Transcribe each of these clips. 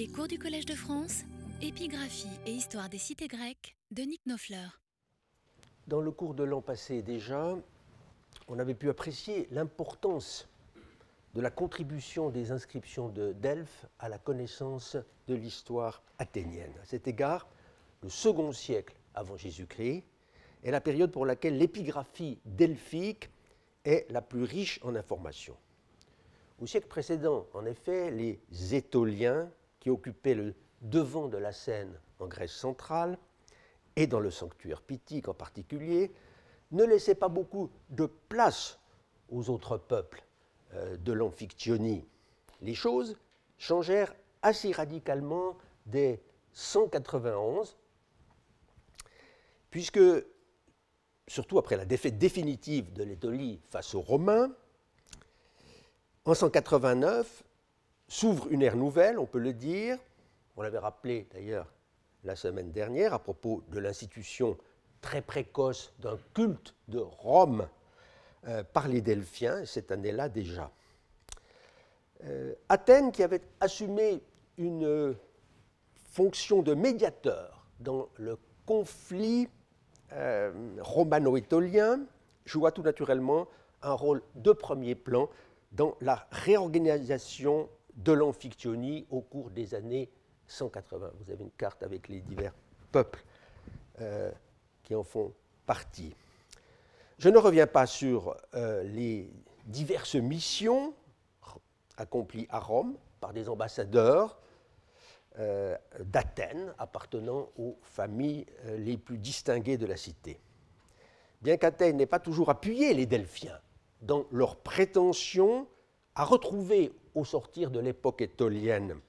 Les cours du Collège de France, épigraphie et histoire des cités grecques de Nick Nofleur. Dans le cours de l'an passé déjà, on avait pu apprécier l'importance de la contribution des inscriptions de Delphes à la connaissance de l'histoire athénienne. À cet égard, le second siècle avant Jésus-Christ est la période pour laquelle l'épigraphie delphique est la plus riche en informations. Au siècle précédent, en effet, les Étoliens, qui occupaient le devant de la scène en Grèce centrale, et dans le sanctuaire pythique en particulier, ne laissaient pas beaucoup de place aux autres peuples euh, de l'Amphiktyonie. Les choses changèrent assez radicalement dès 191, puisque, surtout après la défaite définitive de l'Étolie face aux Romains, en 189 s'ouvre une ère nouvelle, on peut le dire, on l'avait rappelé d'ailleurs la semaine dernière à propos de l'institution très précoce d'un culte de Rome euh, par les Delphiens, cette année-là déjà. Euh, Athènes, qui avait assumé une fonction de médiateur dans le conflit euh, romano-étolien, joua tout naturellement un rôle de premier plan dans la réorganisation de l'Amphiktyonie au cours des années 180. Vous avez une carte avec les divers peuples qui en font partie. Je ne reviens pas sur euh, les diverses missions accomplies à Rome par des ambassadeurs euh, d'Athènes appartenant aux familles euh, les plus distinguées de la cité. Bien qu'Athènes n'ait pas toujours appuyé les Delphiens dans leur prétention à retrouver au sortir de l'époque étolienne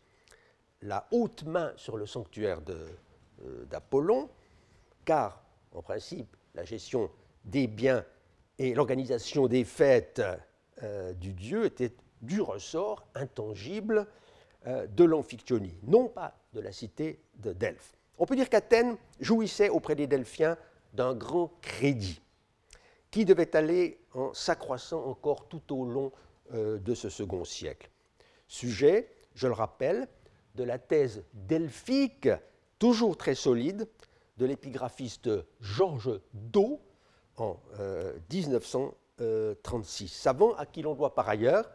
la haute main sur le sanctuaire d'Apollon, car en principe la gestion des biens et l'organisation des fêtes euh, du dieu étaient du ressort intangible euh, de l'Amphiktyonie, non pas de la cité de Delphes. On peut dire qu'Athènes jouissait auprès des Delphiens d'un grand crédit qui devait aller en s'accroissant encore tout au long euh, de ce second siècle. Sujet, je le rappelle, de la thèse delphique, toujours très solide, de l'épigraphiste Georges Do en 1936. Euh, Savant à qui l'on doit par ailleurs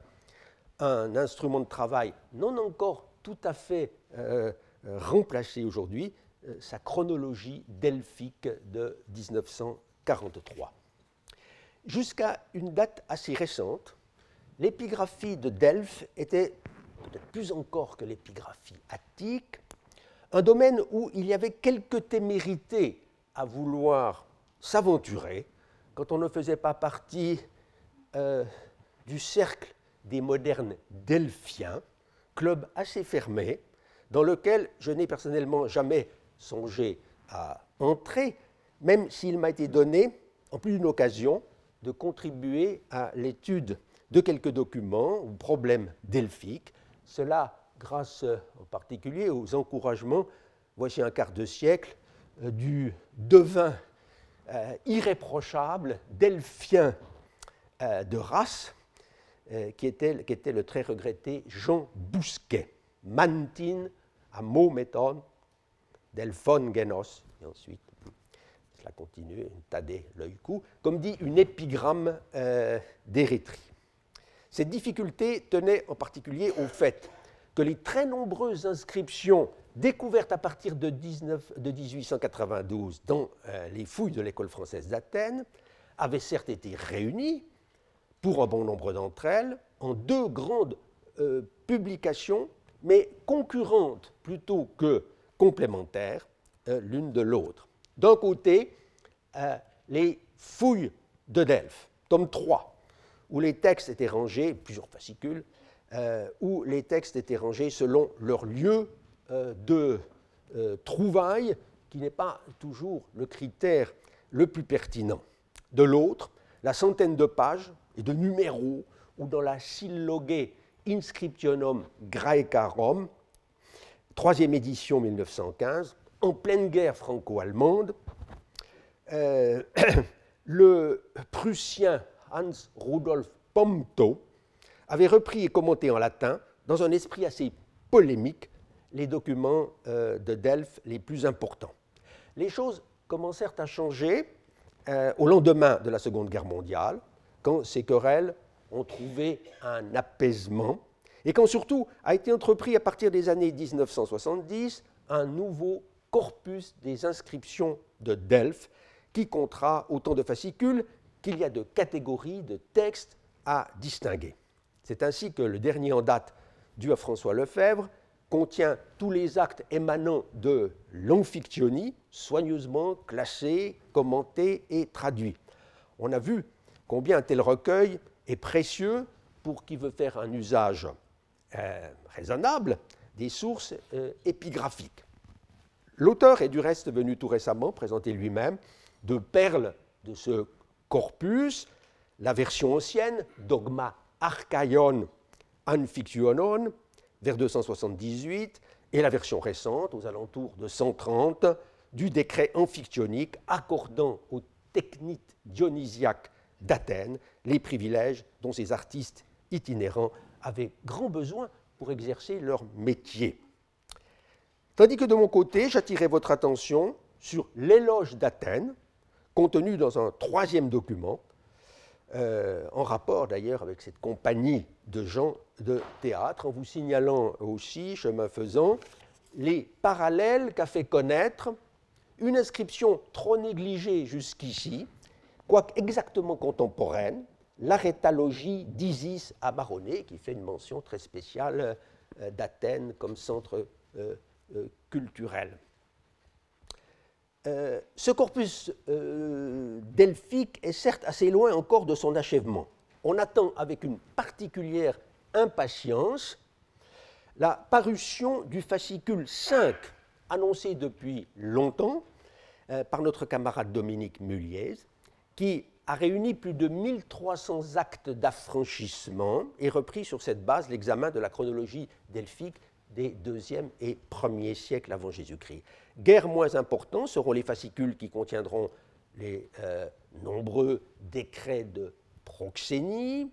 un instrument de travail non encore tout à fait euh, remplacé aujourd'hui, euh, sa chronologie delphique de 1943. Jusqu'à une date assez récente, l'épigraphie de Delphes était, peut-être plus encore que l'épigraphie attique, un domaine où il y avait quelque témérité à vouloir s'aventurer quand on ne faisait pas partie euh, du cercle des modernes delphiens, club assez fermé, dans lequel je n'ai personnellement jamais songé à entrer, même s'il m'a été donné, en plus d'une occasion, de contribuer à l'étude de quelques documents ou problèmes delphiques. Cela grâce euh, en particulier aux encouragements, voici un quart de siècle, euh, du devin euh, irréprochable, delphien de race, qui était, le très regretté Jean Bousquet. Mantin, à méthode, delphon genos, et ensuite, cela continue, tadé l'œil coup, comme dit une épigramme d'Érythrée. Cette difficulté tenait en particulier au fait que les très nombreuses inscriptions découvertes à partir de, 1892 dans euh, les fouilles de l'école française d'Athènes avaient certes été réunies, pour un bon nombre d'entre elles, en deux grandes euh, publications, mais concurrentes plutôt que complémentaires euh, l'une de l'autre. D'un côté, les fouilles de Delphes, tome 3, où les textes étaient rangés, plusieurs fascicules, euh, où les textes étaient rangés selon leur lieu euh, de euh, trouvaille, qui n'est pas toujours le critère le plus pertinent. De l'autre, la centaine de pages et de numéros, ou dans la Sylloge Inscriptionum Graecarum, troisième édition 1915, en pleine guerre franco-allemande, le Prussien Hans Rudolf Pomto avait repris et commenté en latin, dans un esprit assez polémique, les documents euh, de Delphes les plus importants. Les choses commencèrent à changer euh, au lendemain de la Seconde Guerre mondiale, quand ces querelles ont trouvé un apaisement et quand surtout a été entrepris à partir des années 1970 un nouveau corpus des inscriptions de Delphes qui comptera autant de fascicules qu'il y a de catégories de textes à distinguer. C'est ainsi que le dernier en date, dû à François Lefebvre, contient tous les actes émanant de l'Amphiktyonie, soigneusement classés, commentés et traduits. On a vu combien un tel recueil est précieux pour qui veut faire un usage euh, raisonnable des sources euh, épigraphiques. L'auteur est du reste venu tout récemment présenter lui-même deux perles de ce corpus, la version ancienne, Dogma Archaion Anfictionon, vers 278, et la version récente, aux alentours de 130, du décret amphicyonique accordant aux technites dionysiaques d'Athènes les privilèges dont ces artistes itinérants avaient grand besoin pour exercer leur métier. Tandis que de mon côté, j'attirais votre attention sur l'éloge d'Athènes, contenu dans un troisième document, euh, en rapport d'ailleurs avec cette compagnie de gens de théâtre, en vous signalant aussi, chemin faisant, les parallèles qu'a fait connaître une inscription trop négligée jusqu'ici, quoique exactement contemporaine, l'arétalogie d'Isis à Maronée, qui fait une mention très spéciale euh, d'Athènes comme centre euh, culturel. Euh, ce corpus euh, delphique est certes assez loin encore de son achèvement. On attend avec une particulière impatience la parution du fascicule 5, annoncé depuis longtemps euh, par notre camarade Dominique Muliez, qui a réuni plus de 1300 actes d'affranchissement et repris sur cette base l'examen de la chronologie delphique des deuxième et premier siècles avant Jésus-Christ. Guère moins importants seront les fascicules qui contiendront les euh, nombreux décrets de proxénie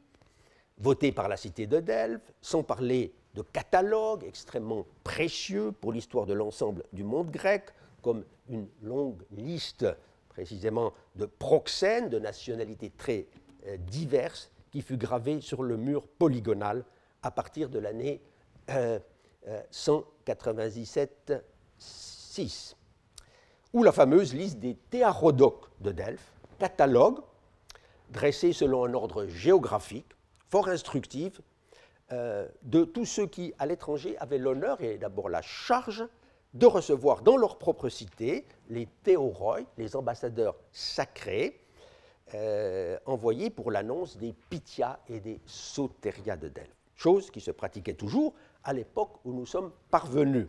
votés par la cité de Delphes, sans parler de catalogues extrêmement précieux pour l'histoire de l'ensemble du monde grec, comme une longue liste précisément de proxènes de nationalités très euh, diverses qui fut gravée sur le mur polygonal à partir de l'année 197 euh, ou la fameuse liste des théarodoques de Delphes, catalogue dressé selon un ordre géographique, fort instructif, euh, de tous ceux qui, à l'étranger, avaient l'honneur et d'abord la charge de recevoir dans leur propre cité les théoroi, les ambassadeurs sacrés, euh, envoyés pour l'annonce des Pythia et des Soteria de Delphes, chose qui se pratiquait toujours à l'époque où nous sommes parvenus.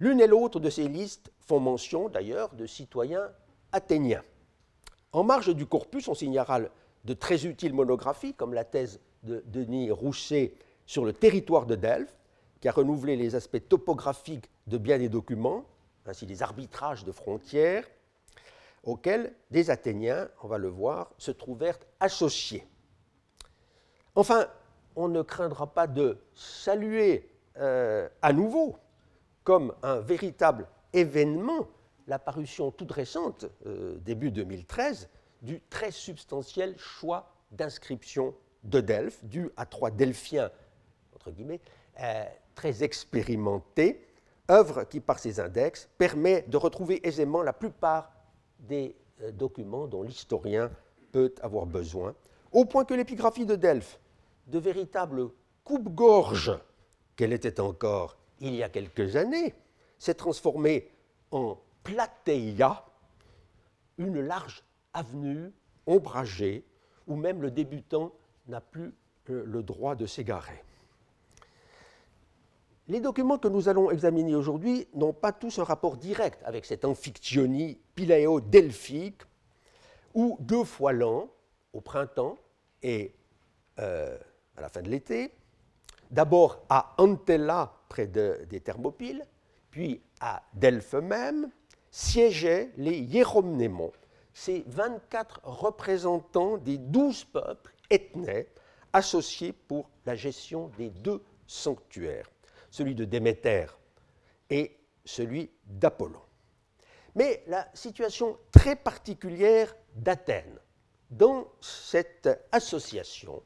L'une et l'autre de ces listes font mention d'ailleurs de citoyens athéniens. En marge du corpus, on signalera de très utiles monographies, comme la thèse de Denis Rousset sur le territoire de Delphes, qui a renouvelé les aspects topographiques de bien des documents, ainsi les arbitrages de frontières, auxquels des Athéniens, on va le voir, se trouvèrent associés. Enfin, on ne craindra pas de saluer euh, à nouveau comme un véritable événement l'apparition toute récente, euh, début 2013, du très substantiel choix d'inscription de Delphes, dû à trois Delphiens, entre guillemets, euh, très expérimentés, œuvre qui, par ses index, permet de retrouver aisément la plupart des euh, documents dont l'historien peut avoir besoin, au point que l'épigraphie de Delphes, de véritable coupe-gorge qu'elle était encore il y a quelques années, s'est transformée en plateia, une large avenue ombragée où même le débutant n'a plus euh, le droit de s'égarer. Les documents que nous allons examiner aujourd'hui n'ont pas tous un rapport direct avec cette amphiktyonie piléo-delphique où deux fois l'an, au printemps et euh, à la fin de l'été, d'abord à Antella, près des Thermopyles, puis à Delphes même, siégeaient les Hieromnémons, ces 24 représentants des douze peuples ethnées associés pour la gestion des deux sanctuaires. celui de Déméter et celui d'Apollon. Mais la situation très particulière d'Athènes dans cette association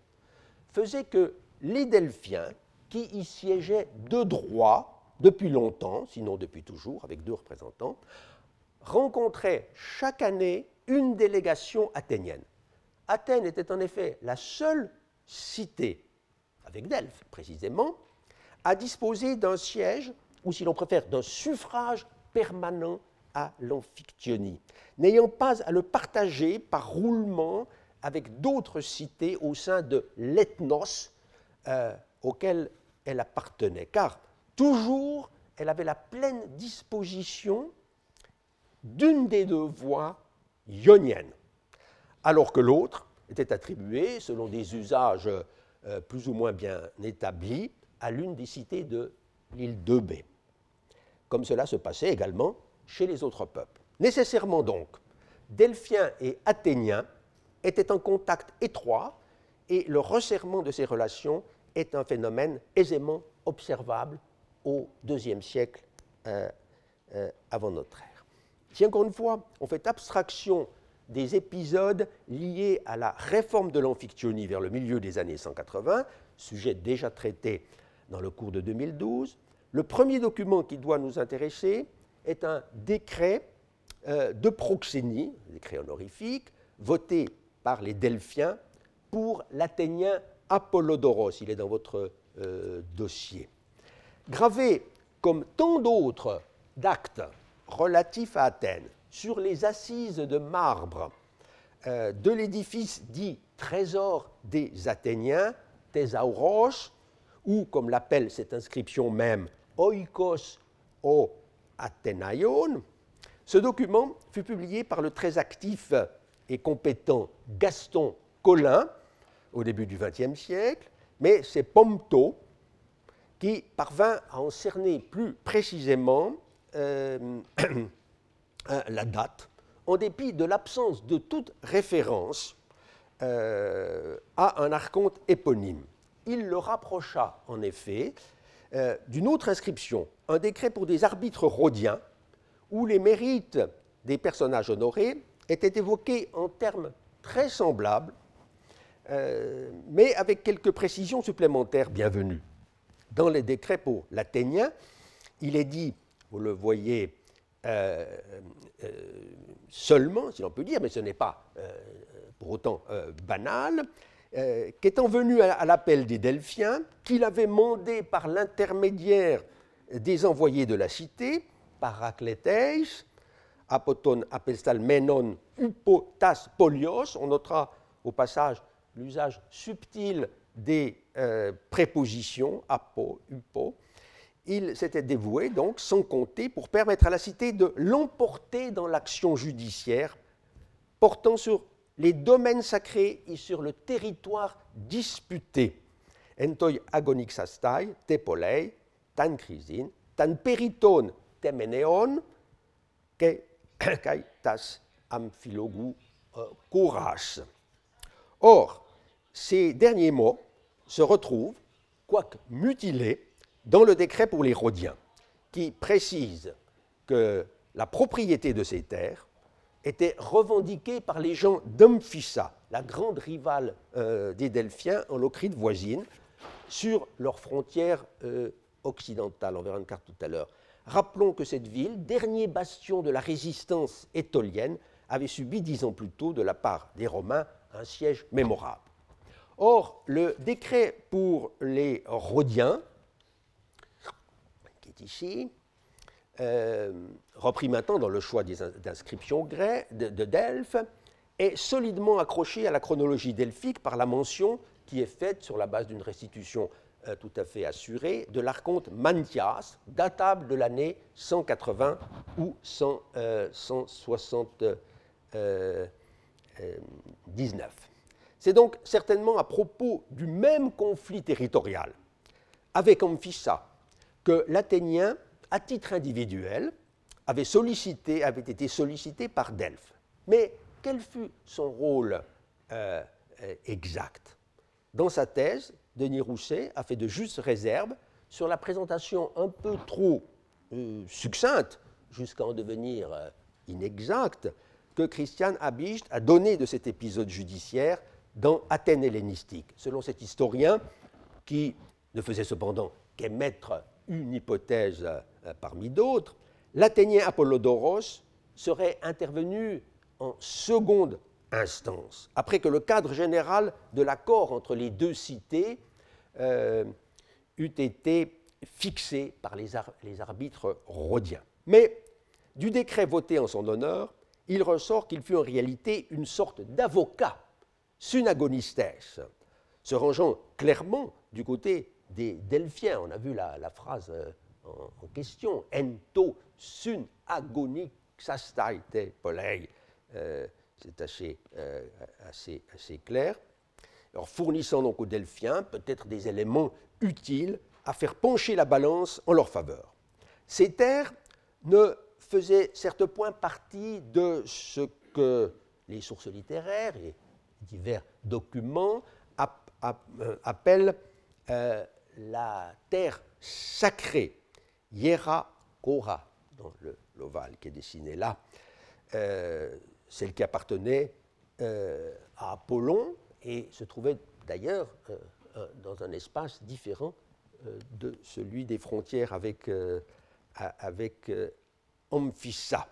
faisait que les Delphiens, qui y siégeaient de droit depuis longtemps, sinon depuis toujours, avec deux représentants, rencontraient chaque année une délégation athénienne. Athènes était en effet la seule cité, avec Delphes précisément, à disposer d'un siège, ou si l'on préfère, d'un suffrage permanent à l'Amphictyonie, n'ayant pas à le partager par roulement avec d'autres cités au sein de l'ethnos euh, auquel elle appartenait, car toujours elle avait la pleine disposition d'une des deux voies ioniennes, alors que l'autre était attribuée, selon des usages euh, plus ou moins bien établis, à l'une des cités de l'île de B, comme cela se passait également chez les autres peuples. Nécessairement donc, Delphiens et Athéniens étaient en contact étroit et le resserrement de ces relations est un phénomène aisément observable au IIe siècle euh, euh, avant notre ère. Si encore une fois on fait abstraction des épisodes liés à la réforme de l'amphictyonie vers le milieu des années 180, sujet déjà traité dans le cours de 2012, le premier document qui doit nous intéresser est un décret euh, de proxénie, décret honorifique, voté par les Delphiens pour l'Athénien Apollodoros. Il est dans votre euh, dossier. Gravé comme tant d'autres d'actes relatifs à Athènes sur les assises de marbre euh, de l'édifice dit Trésor des Athéniens, Thésauros, ou comme l'appelle cette inscription même, Oikos o Athénaïon, ce document fut publié par le très actif et compétent Gaston Collin au début du XXe siècle, mais c'est Pomto qui parvint à en cerner plus précisément euh, la date, en dépit de l'absence de toute référence euh, à un archonte éponyme. Il le rapprocha en effet euh, d'une autre inscription, un décret pour des arbitres rhodiens, où les mérites des personnages honorés étaient évoqués en termes très semblables, euh, mais avec quelques précisions supplémentaires bienvenues. Dans les décrets pour l'Athénien, il est dit, vous le voyez euh, seulement, si l'on peut dire, mais ce n'est pas pour autant banal, euh, qu'étant venu à, l'appel des Delphiens, qu'il avait mandé par l'intermédiaire des envoyés de la cité, Paracléteis, Apoton apestal menon upotas polios, on notera au passage l'usage subtil des euh, prépositions, apo, upo, il s'était dévoué donc sans compter pour permettre à la cité de l'emporter dans l'action judiciaire portant sur les domaines sacrés et sur le territoire disputé. Entoi agonixastai, tepolei, tan crisin, tan periton temeneon, kai tas amphilogu courage. Euh, Or, ces derniers mots se retrouvent, quoique mutilés, dans le décret pour les Rhodiens, qui précise que la propriété de ces terres était revendiquée par les gens d'Amphissa, la grande rivale euh, des Delphiens en Locride voisine, sur leurs frontières euh, occidentales. On verra une carte tout à l'heure. Rappelons que cette ville, dernier bastion de la résistance étolienne, avait subi dix ans plus tôt de la part des Romains un siège mémorable. Or, le décret pour les Rhodiens, qui est ici, euh, repris maintenant dans le choix des inscriptions de, de Delphes, est solidement accroché à la chronologie delphique par la mention qui est faite sur la base d'une restitution euh, tout à fait assurée de l'archonte Mantias, datable de l'année 180 ou 179. Euh, C'est donc certainement à propos du même conflit territorial avec Amphissa que l'Athénien à titre individuel, avait, sollicité, avait été sollicité par Delphes. Mais quel fut son rôle euh, euh, exact? Dans sa thèse, Denis Rousset a fait de justes réserves sur la présentation un peu trop euh, succincte, jusqu'à en devenir inexacte, que Christian Habicht a donné de cet épisode judiciaire dans Athènes hellénistique. Selon cet historien, qui ne faisait cependant qu'émettre une hypothèse euh, parmi d'autres, l'Athénien Apollodoros serait intervenu en seconde instance, après que le cadre général de l'accord entre les deux cités euh, eût été fixé par les, les arbitres rhodiens. Mais du décret voté en son honneur, il ressort qu'il fut en réalité une sorte d'avocat synagonistes, se rangeant clairement du côté des Delphiens. On a vu la, phrase euh, en, question, ento sun agonixastaite polei. Euh, c'est assez, euh, assez, clair. Alors, fournissant donc aux Delphiens peut-être des éléments utiles à faire pencher la balance en leur faveur. Ces terres ne faisaient certes point partie de ce que les sources littéraires et divers documents euh, appellent euh, la terre sacrée, Yera Kora, dans l'ovale qui est dessiné là, euh, celle qui appartenait à Apollon et se trouvait d'ailleurs dans un espace différent de celui des frontières avec, avec Amphissa.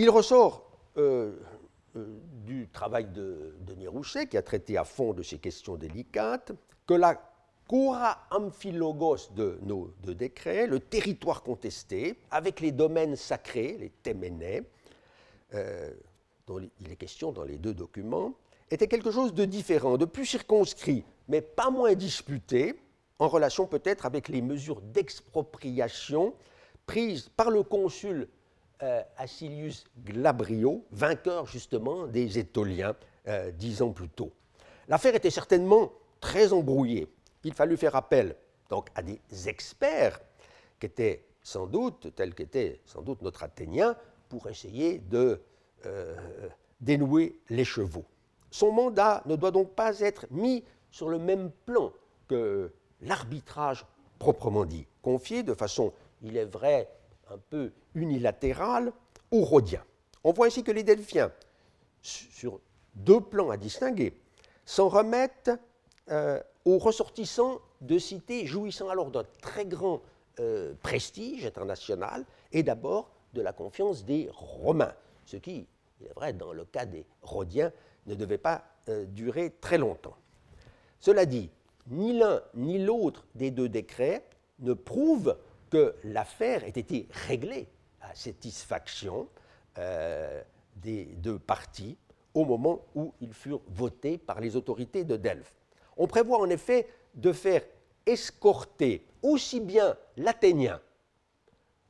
Il ressort euh, euh, du travail de Denis Rouchet, qui a traité à fond de ces questions délicates, que la Cura Amphilogos de nos deux décrets, le territoire contesté, avec les domaines sacrés, les téménés, euh, dont il est question dans les deux documents, était quelque chose de différent, de plus circonscrit, mais pas moins disputé, en relation peut-être avec les mesures d'expropriation prises par le consul euh, Glabrio, vainqueur justement des Étoliens euh, dix ans plus tôt. L'affaire était certainement très embrouillée. Il fallut faire appel donc à des experts qui étaient sans doute, tels qu'était sans doute notre Athénien, pour essayer de euh, dénouer les chevaux. Son mandat ne doit donc pas être mis sur le même plan que l'arbitrage proprement dit, confié de façon, il est vrai, un peu unilatérale aux Rhodiens. On voit ainsi que les Delphiens, sur deux plans à distinguer, s'en remettent euh, aux ressortissants de cités jouissant alors d'un très grand euh, prestige international et d'abord de la confiance des Romains, ce qui, il est vrai, dans le cas des Rhodiens, ne devait pas euh, durer très longtemps. Cela dit, ni l'un ni l'autre des deux décrets ne prouve que l'affaire ait été réglée à satisfaction euh, des deux parties au moment où ils furent votés par les autorités de Delphes. On prévoit en effet de faire escorter aussi bien l'Athénien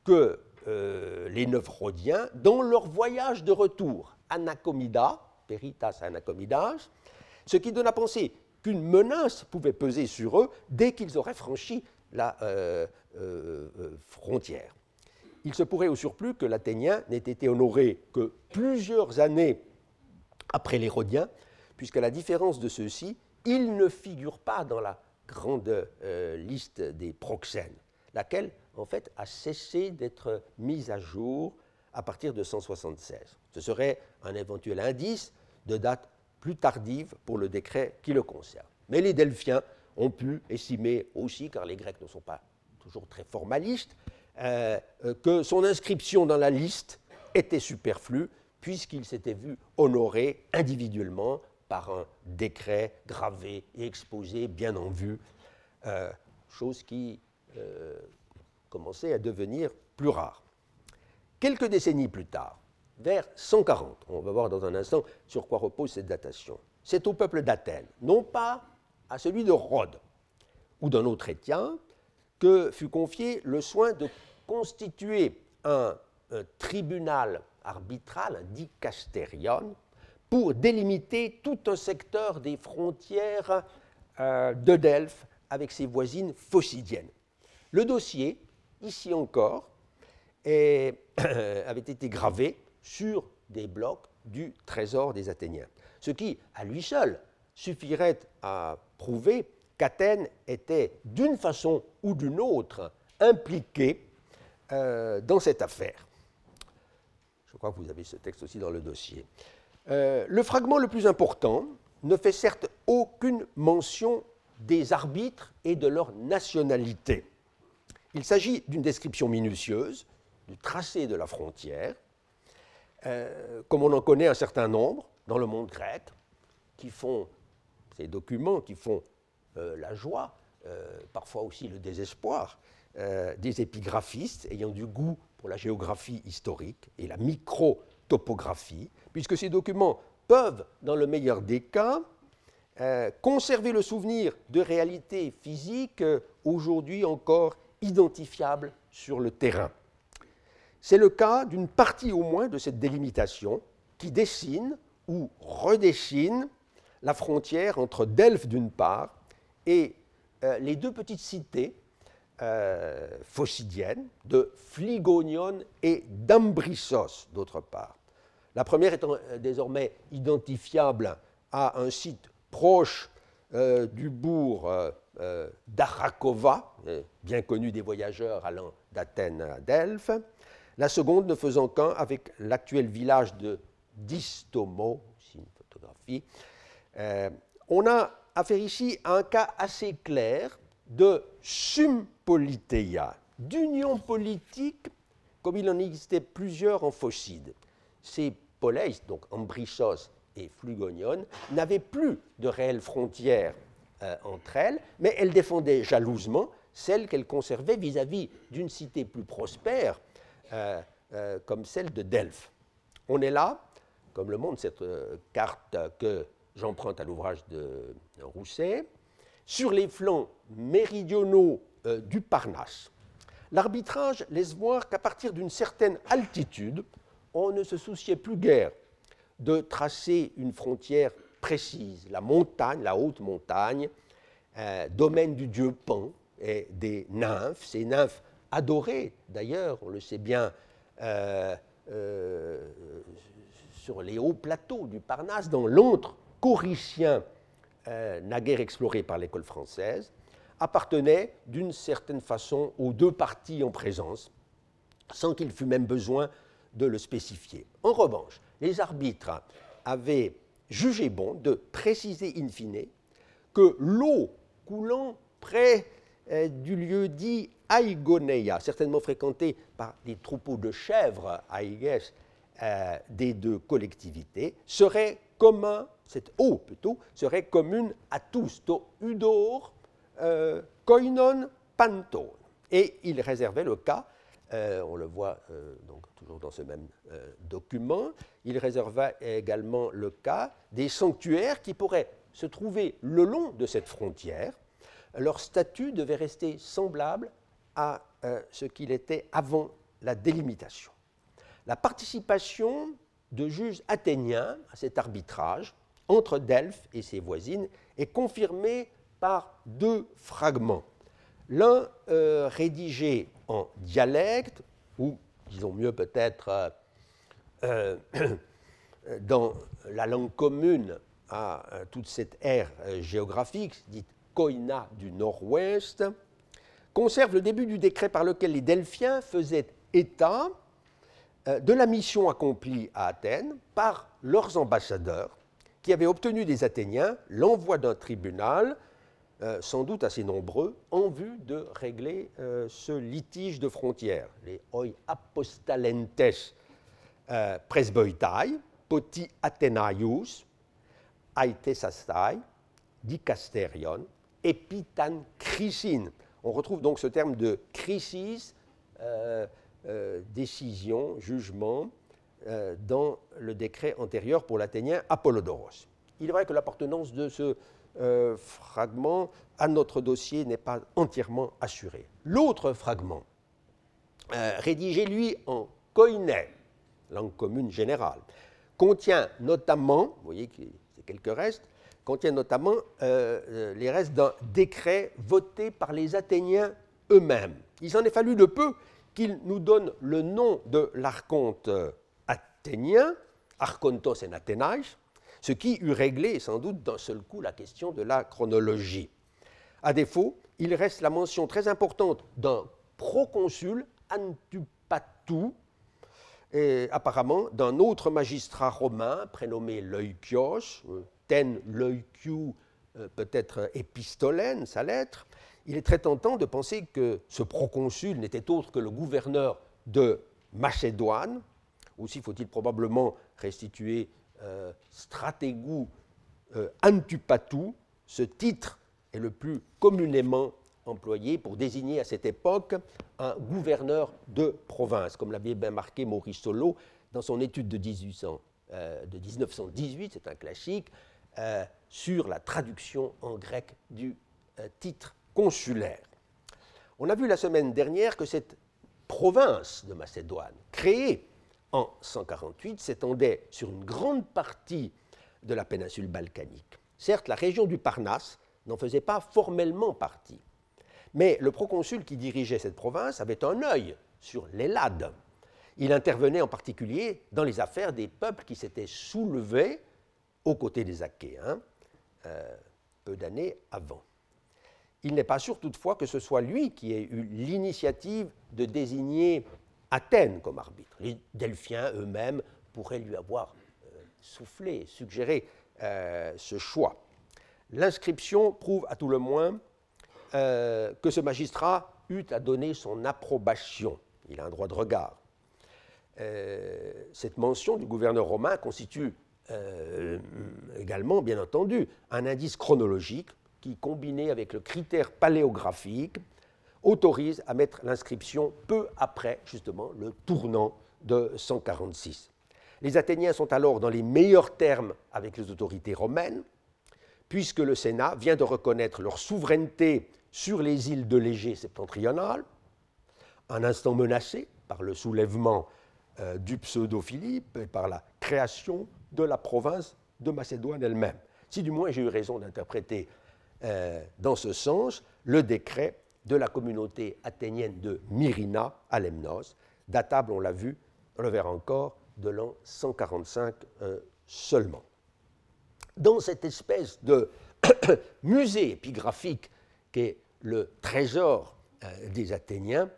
que euh, les neuf Rhodiens dans leur voyage de retour, Anacomida, Peritas Anacomidas, ce qui donne à penser qu'une menace pouvait peser sur eux dès qu'ils auraient franchi la euh, frontière. Il se pourrait au surplus que l'Athénien n'ait été honoré que plusieurs années après les Rhodiens, puisqu'à la différence de ceux-ci, il ne figure pas dans la grande liste des proxènes, laquelle, en fait, a cessé d'être mise à jour à partir de 176. Ce serait un éventuel indice de date plus tardive pour le décret qui le concerne. Mais les Delphiens ont pu estimer aussi, car les Grecs ne sont pas toujours très formalistes, euh, euh, que son inscription dans la liste était superflue, puisqu'il s'était vu honoré individuellement par un décret gravé et exposé bien en vue, euh, chose qui commençait à devenir plus rare. Quelques décennies plus tard, vers 140, on va voir dans un instant sur quoi repose cette datation, c'est au peuple d'Athènes, non pas à celui de Rhodes ou d'un autre Étien que fut confié le soin de constituer un, tribunal arbitral, un dicasterion, pour délimiter tout un secteur des frontières euh, de Delphes avec ses voisines phocidiennes. Le dossier, ici encore, avait été gravé sur des blocs du trésor des Athéniens, ce qui, à lui seul, suffirait à prouvé qu'Athènes était d'une façon ou d'une autre impliquée euh, dans cette affaire. Je crois que vous avez ce texte aussi dans le dossier. Euh, le fragment le plus important ne fait certes aucune mention des arbitres et de leur nationalité. Il s'agit d'une description minutieuse du tracé de la frontière, euh, comme on en connaît un certain nombre dans le monde grec, qui font ces documents qui font la joie, euh, parfois aussi le désespoir, des épigraphistes ayant du goût pour la géographie historique et la micro-topographie, puisque ces documents peuvent, dans le meilleur des cas, conserver le souvenir de réalités physiques aujourd'hui encore identifiables sur le terrain. C'est le cas d'une partie au moins de cette délimitation qui dessine ou redessine la frontière entre Delphes d'une part et euh, les deux petites cités euh, phocidiennes de Phlygonion et d'Ambrissos d'autre part. La première étant euh, désormais identifiable à un site proche du bourg d'Arakova, bien connu des voyageurs allant d'Athènes à Delphes, la seconde ne faisant qu'un avec l'actuel village de Distomo, c'est une photographie. On a affaire ici un cas assez clair de sumpoliteia, d'union politique, comme il en existait plusieurs en Phocide. Ces poleis, donc Ambrissos et Flugonion, n'avaient plus de réelles frontières euh, entre elles, mais elles défendaient jalousement celles qu'elles conservaient vis-à-vis d'une cité plus prospère, euh, euh, comme celle de Delphes. On est là, comme le montre cette carte que j'emprunte à l'ouvrage de Rousset, sur les flancs méridionaux du Parnasse. L'arbitrage laisse voir qu'à partir d'une certaine altitude, on ne se souciait plus guère de tracer une frontière précise. La montagne, la haute montagne, domaine du dieu Pan et des nymphes, ces nymphes adoré, d'ailleurs, on le sait bien, euh, euh, sur les hauts plateaux du Parnasse, dans l'antre coricien, euh, naguère exploré par l'école française, appartenait d'une certaine façon aux deux parties en présence, sans qu'il fût même besoin de le spécifier. En revanche, les arbitres avaient jugé bon de préciser in fine que l'eau coulant près du lieu dit Aigoneia, certainement fréquentée par des troupeaux de chèvres, Aïges, euh, des deux collectivités, serait commun, cette eau plutôt, serait commune à tous, to udor, euh, panton. Et il réservait le cas, euh, on le voit donc toujours dans ce même document, il réserva également le cas des sanctuaires qui pourraient se trouver le long de cette frontière. Leur statut devait rester semblable à euh, ce qu'il était avant la délimitation. La participation de juges athéniens à cet arbitrage entre Delphes et ses voisines est confirmée par deux fragments. L'un euh, rédigé en dialecte, ou disons mieux peut-être euh, dans la langue commune à toute cette ère géographique, dite Koina du Nord-Ouest, conserve le début du décret par lequel les Delphiens faisaient état euh, de la mission accomplie à Athènes par leurs ambassadeurs qui avaient obtenu des Athéniens l'envoi d'un tribunal, euh, sans doute assez nombreux, en vue de régler euh, ce litige de frontières. Les oi apostalentes presboitai, poti Athenaius, aitesastai, dicasterion, epitan chrysin on retrouve donc ce terme de crisis, euh, euh, décision, jugement, euh, dans le décret antérieur pour l'Athénien Apollodoros. Il est vrai que l'appartenance de ce fragment à notre dossier n'est pas entièrement assurée. L'autre fragment, rédigé lui en koiné, langue commune générale, contient notamment, vous voyez que c'est quelques restes, contient notamment euh, euh, les restes d'un décret voté par les Athéniens eux-mêmes. Il s'en est fallu de peu qu'ils nous donnent le nom de l'archonte athénien, Archontos en Athénaïs, ce qui eût réglé sans doute d'un seul coup la question de la chronologie. À défaut, il reste la mention très importante d'un proconsul, Antupatou, et apparemment d'un autre magistrat romain prénommé Leukios, euh, ten Leukiou, euh, peut-être épistolène, sa lettre. Il est très tentant de penser que ce proconsul n'était autre que le gouverneur de Macédoine. Aussi faut-il probablement restituer euh, Stratégou euh, ce titre est le plus communément employé pour désigner à cette époque un gouverneur de province, comme l'avait bien marqué Maurice Solo dans son étude de, 1800, euh, 1918, c'est un classique, euh, sur la traduction en grec du titre consulaire. On a vu la semaine dernière que cette province de Macédoine, créée en 148, s'étendait sur une grande partie de la péninsule balkanique. Certes, la région du Parnasse n'en faisait pas formellement partie, mais le proconsul qui dirigeait cette province avait un œil sur l'Hélade. Il intervenait en particulier dans les affaires des peuples qui s'étaient soulevés aux côtés des Achéens, euh, peu d'années avant. Il n'est pas sûr toutefois que ce soit lui qui ait eu l'initiative de désigner Athènes comme arbitre. Les Delphiens eux-mêmes pourraient lui avoir euh, soufflé, suggéré euh, ce choix. L'inscription prouve à tout le moins euh, que ce magistrat eut à donner son approbation. Il a un droit de regard. cette mention du gouverneur romain constitue également, bien entendu, un indice chronologique qui, combiné avec le critère paléographique, autorise à mettre l'inscription peu après, justement, le tournant de 146. Les Athéniens sont alors dans les meilleurs termes avec les autorités romaines, puisque le Sénat vient de reconnaître leur souveraineté sur les îles de l'Égée septentrionale, un instant menacé par le soulèvement euh, du pseudo-Philippe et par la création de la province de Macédoine elle-même. Si du moins j'ai eu raison d'interpréter euh, dans ce sens le décret de la communauté athénienne de Myrina à Lemnos, datable, on l'a vu, on le verra encore, de l'an 145 euh, seulement. Dans cette espèce de musée épigraphique qu'est le trésor euh, des Athéniens,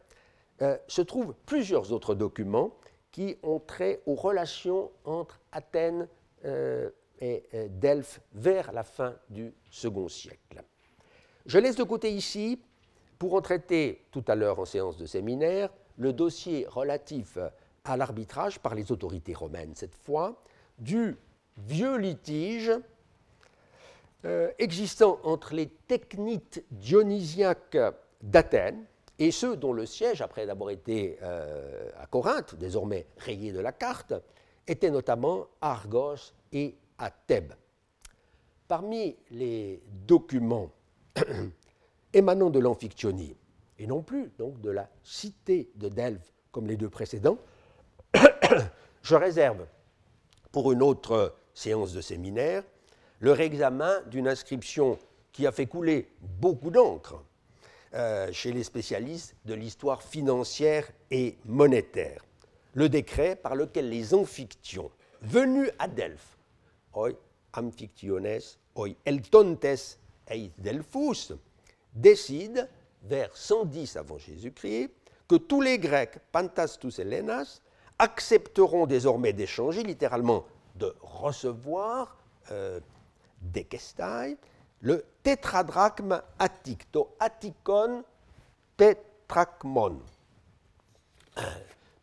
se trouvent plusieurs autres documents qui ont trait aux relations entre Athènes et euh, Delphes vers la fin du second siècle. Je laisse de côté ici, pour en traiter tout à l'heure en séance de séminaire, le dossier relatif à l'arbitrage par les autorités romaines, cette fois, du vieux litige euh, existant entre les technites dionysiaques d'Athènes et ceux dont le siège, après d'avoir été euh, à Corinthe, désormais rayé de la carte, était notamment Argos et à Thèbes. Parmi les documents émanant de l'Amphiktyonie, et non plus donc de la cité de Delphes comme les deux précédents, je réserve pour une autre séance de séminaire le réexamen d'une inscription qui a fait couler beaucoup d'encre euh, chez les spécialistes de l'histoire financière et monétaire. Le décret par lequel les amphictyons venus à Delphes et Delphus, décide, vers 110 avant Jésus-Christ, que tous les Grecs, Pantastus et Lénas, accepteront désormais d'échanger, littéralement de recevoir, euh, des kestai, le tétradrachme attique, to atticon tétrachmon,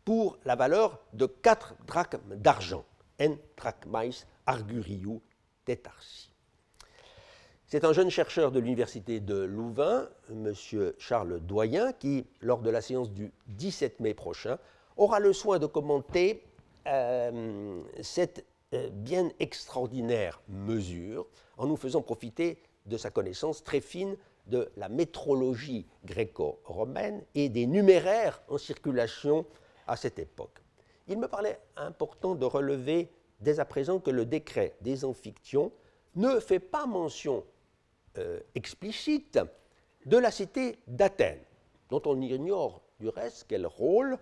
pour la valeur de 4 drachmes d'argent, en drachmais Arguriou Tétarsi. C'est un jeune chercheur de l'université de Louvain, M. Charles Doyen, qui, lors de la séance du 17 mai prochain, aura le soin de commenter euh, cette euh, bien extraordinaire mesure en nous faisant profiter de sa connaissance très fine de la métrologie gréco-romaine et des numéraires en circulation à cette époque. Il me paraît important de relever dès à présent que le décret des amphictyons ne fait pas mention euh, explicite de la cité d'Athènes, dont on ignore du reste quel rôle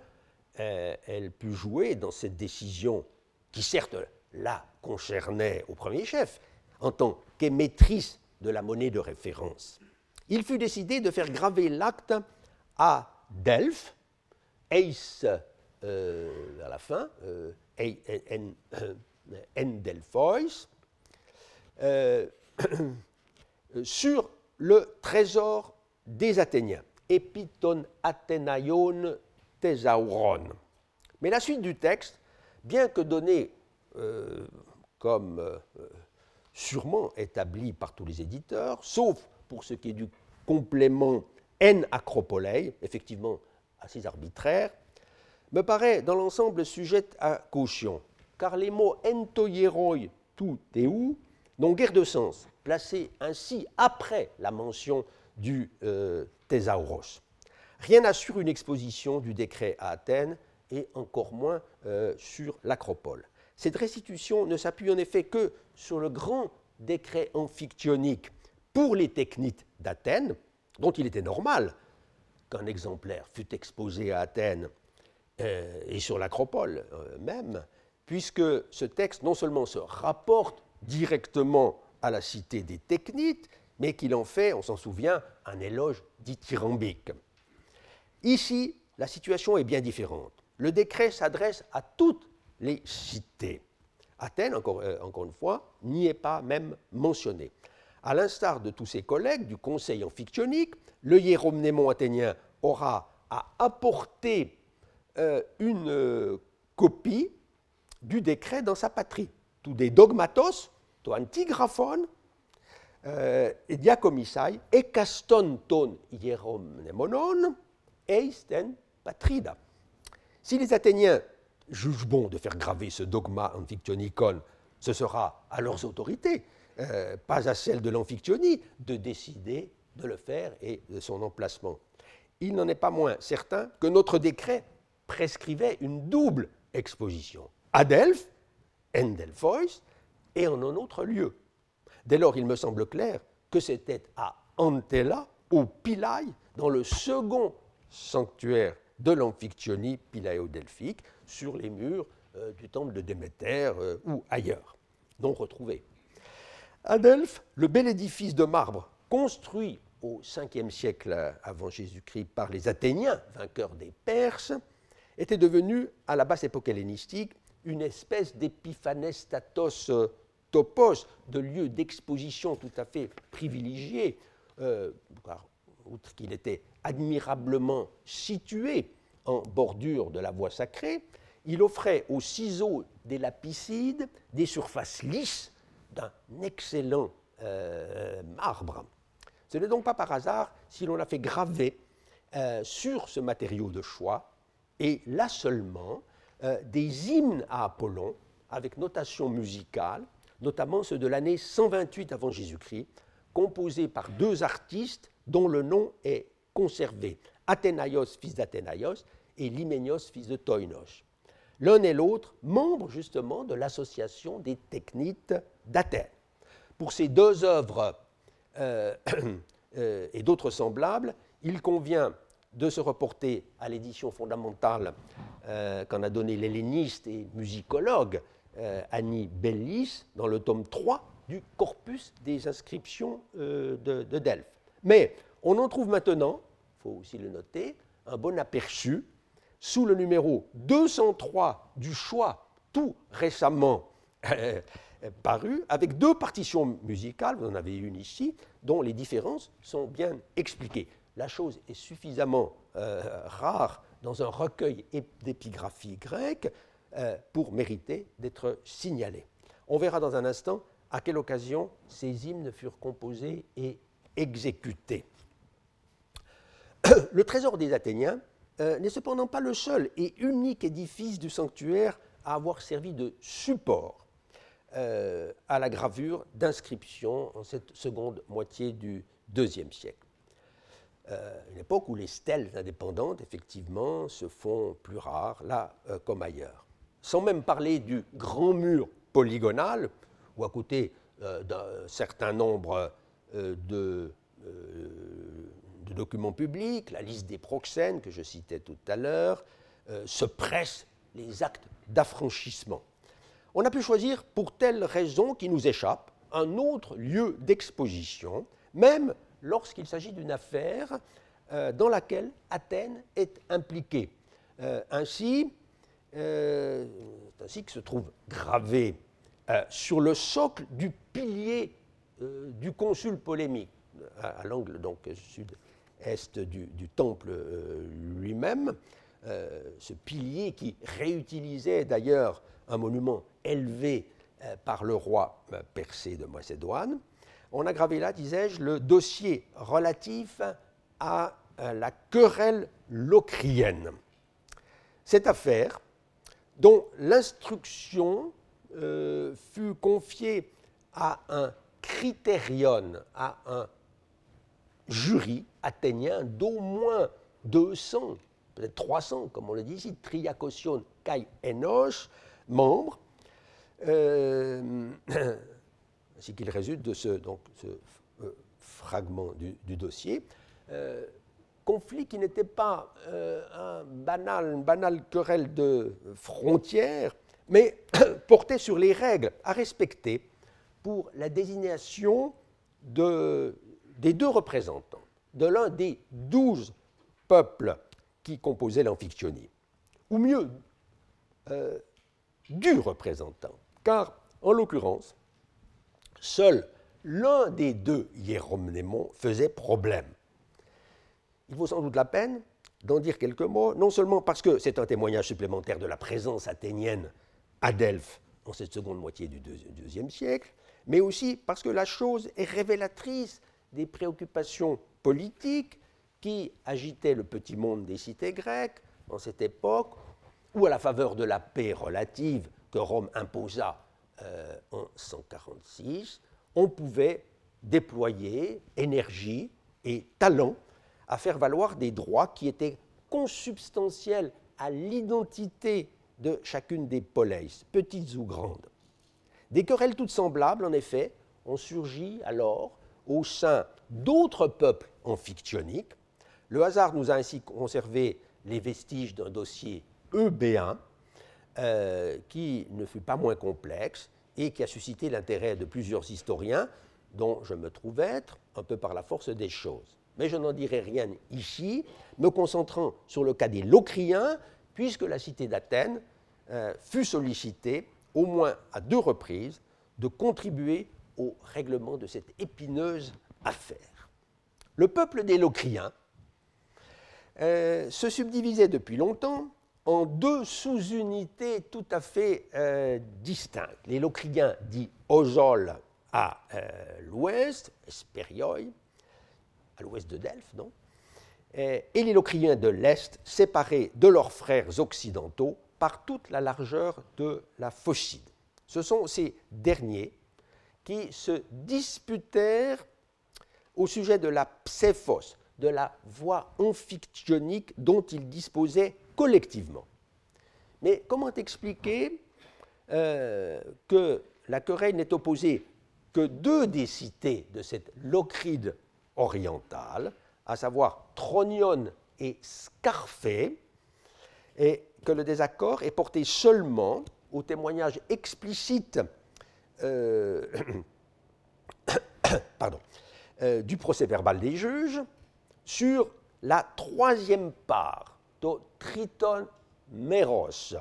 euh, elle put jouer dans cette décision qui certes la concernait au premier chef, en tant qu'émettrice de la monnaie de référence. Il fut décidé de faire graver l'acte à Delphes, Eis euh, à la fin, euh, euh, sur le trésor des Athéniens, Epiton Athénaion Thesauron. Mais la suite du texte, bien que donnée euh, comme euh, sûrement établie par tous les éditeurs, sauf pour ce qui est du complément N acropolei, effectivement assez arbitraire, me paraît dans l'ensemble sujette à caution, car les mots entoieroi tout et où n'ont guère de sens, placés ainsi après la mention du euh, thésauros. Rien n'assure une exposition du décret à Athènes et encore moins euh, sur l'acropole. Cette restitution ne s'appuie en effet que sur le grand décret amphictionique pour les techniques d'Athènes, dont il était normal qu'un exemplaire fût exposé à Athènes euh, et sur l'acropole même, puisque ce texte non seulement se rapporte directement à la cité des Technites, mais qu'il en fait, on s'en souvient, un éloge dithyrambique. Ici, la situation est bien différente. Le décret s'adresse à toutes les cités. Athènes, encore, euh, une fois, n'y est pas même mentionné. À l'instar de tous ses collègues du Conseil amphictionique, le hiéromnémon athénien aura à apporter euh, une euh, copie du décret dans sa patrie. Tous des dogmatos, to antigraphon, euh, diacomisai, ekaston ton hieromnemonon, eisten patrida. Si les Athéniens jugent bon de faire graver ce dogma amphictionicon, ce sera à leurs autorités, euh, pas à celles de l'amphictionie, de décider de le faire et de son emplacement. Il n'en est pas moins certain que notre décret prescrivait une double exposition à Delphes, en Delphois, et en un autre lieu. Dès lors, il me semble clair que c'était à Antella, au Pilai, dans le second sanctuaire de l'amphictyonie pilaio-delphique, sur les murs euh, du temple de Déméter euh, ou ailleurs, non retrouvés. À Delphes, le bel édifice de marbre construit au 5e siècle avant Jésus-Christ par les Athéniens, vainqueurs des Perses, était devenu, à la basse époque hellénistique, une espèce d'épiphanestatos euh, topos, de lieu d'exposition tout à fait privilégié, euh, outre qu'il était admirablement situé en bordure de la voie sacrée, il offrait aux ciseaux des lapicides des surfaces lisses d'un excellent euh, marbre. Ce n'est donc pas par hasard si l'on a fait graver sur ce matériau de choix, et là seulement, euh, des hymnes à Apollon avec notation musicale, notamment ceux de l'année 128 avant Jésus-Christ, composés par deux artistes dont le nom est conservé, Athénaïos, fils d'Athénaïos, et Liménios, fils de Toinos. L'un et l'autre membres justement de l'association des technites d'Athènes. Pour ces deux œuvres euh, euh, et d'autres semblables, il convient de se reporter à l'édition fondamentale euh, qu'en a donnée l'helléniste et musicologue euh, Annie Bellis dans le tome 3 du corpus des inscriptions euh, de, de, Delphes. Mais on en trouve maintenant, il faut aussi le noter, un bon aperçu sous le numéro 203 du choix tout récemment paru, avec deux partitions musicales, vous en avez une ici, dont les différences sont bien expliquées la chose est suffisamment euh, rare dans un recueil d'épigraphie grecque euh, pour mériter d'être signalée. On verra dans un instant à quelle occasion ces hymnes furent composés et exécutés. Le trésor des Athéniens euh, n'est cependant pas le seul et unique édifice du sanctuaire à avoir servi de support à la gravure d'inscription en cette seconde moitié du IIe siècle. Euh, une époque où les stèles indépendantes, effectivement, se font plus rares, là euh, comme ailleurs. Sans même parler du grand mur polygonal, où à côté euh, d'un certain nombre de, documents publics, la liste des proxènes que je citais tout à l'heure, se pressent les actes d'affranchissement. on a pu choisir pour telle raison qui nous échappe un autre lieu d'exposition, même lorsqu'il s'agit d'une affaire euh, dans laquelle Athènes est impliquée. Euh, ainsi, euh, ainsi que se trouve gravé sur le socle du pilier du consul polémique, à, l'angle sud-est du, du, temple lui-même, ce pilier qui réutilisait d'ailleurs un monument élevé par le roi Persée de Macédoine, on a gravé là, disais-je, le dossier relatif à la querelle locrienne. Cette affaire, dont l'instruction euh, fut confiée à un critérion, à un jury athénien d'au moins 200, peut-être 300, comme on le dit ici, triacosion kai enos, membres, euh, ainsi qu'il résulte de ce, donc, ce euh, fragment du, dossier, euh, conflit qui n'était pas euh, un banal, une banale querelle de frontières, mais portait sur les règles à respecter pour la désignation de, des deux représentants, de l'un des douze peuples qui composaient l'Amphiktyonie, ou mieux, du représentant, car en l'occurrence, Seul l'un des deux hiéromnémons faisait problème. Il vaut sans doute la peine d'en dire quelques mots, non seulement parce que c'est un témoignage supplémentaire de la présence athénienne à Delphes en cette seconde moitié du deuxième siècle, mais aussi parce que la chose est révélatrice des préoccupations politiques qui agitaient le petit monde des cités grecques en cette époque, ou à la faveur de la paix relative que Rome imposa euh, en 146, on pouvait déployer énergie et talent à faire valoir des droits qui étaient consubstantiels à l'identité de chacune des poleis, petites ou grandes. Des querelles toutes semblables, en effet, ont surgi alors au sein d'autres peuples amphictyoniques. Le hasard nous a ainsi conservé les vestiges d'un dossier eubéen, euh, qui ne fut pas moins complexe et qui a suscité l'intérêt de plusieurs historiens, dont je me trouve être, un peu par la force des choses. Mais je n'en dirai rien ici, me concentrant sur le cas des Locriens, puisque la cité d'Athènes euh, fut sollicitée, au moins à deux reprises, de contribuer au règlement de cette épineuse affaire. Le peuple des Locriens euh, se subdivisait depuis longtemps en deux sous-unités tout à fait euh, distinctes. Les Locriens dits Ozol à euh, l'ouest, Esperioi, à l'ouest de Delphes, non? Et, les Locriens de l'est, séparés de leurs frères occidentaux par toute la largeur de la Phocide. Ce sont ces derniers qui se disputèrent au sujet de la pséphos, de la voie amphictyonique dont ils disposaient collectivement. Mais comment expliquer euh, que la querelle n'est opposée que deux des cités de cette Locride orientale, à savoir Tronion et Scarphée, et que le désaccord est porté seulement au témoignage explicite euh, pardon, euh, du procès verbal des juges sur la troisième part de Triton Meros,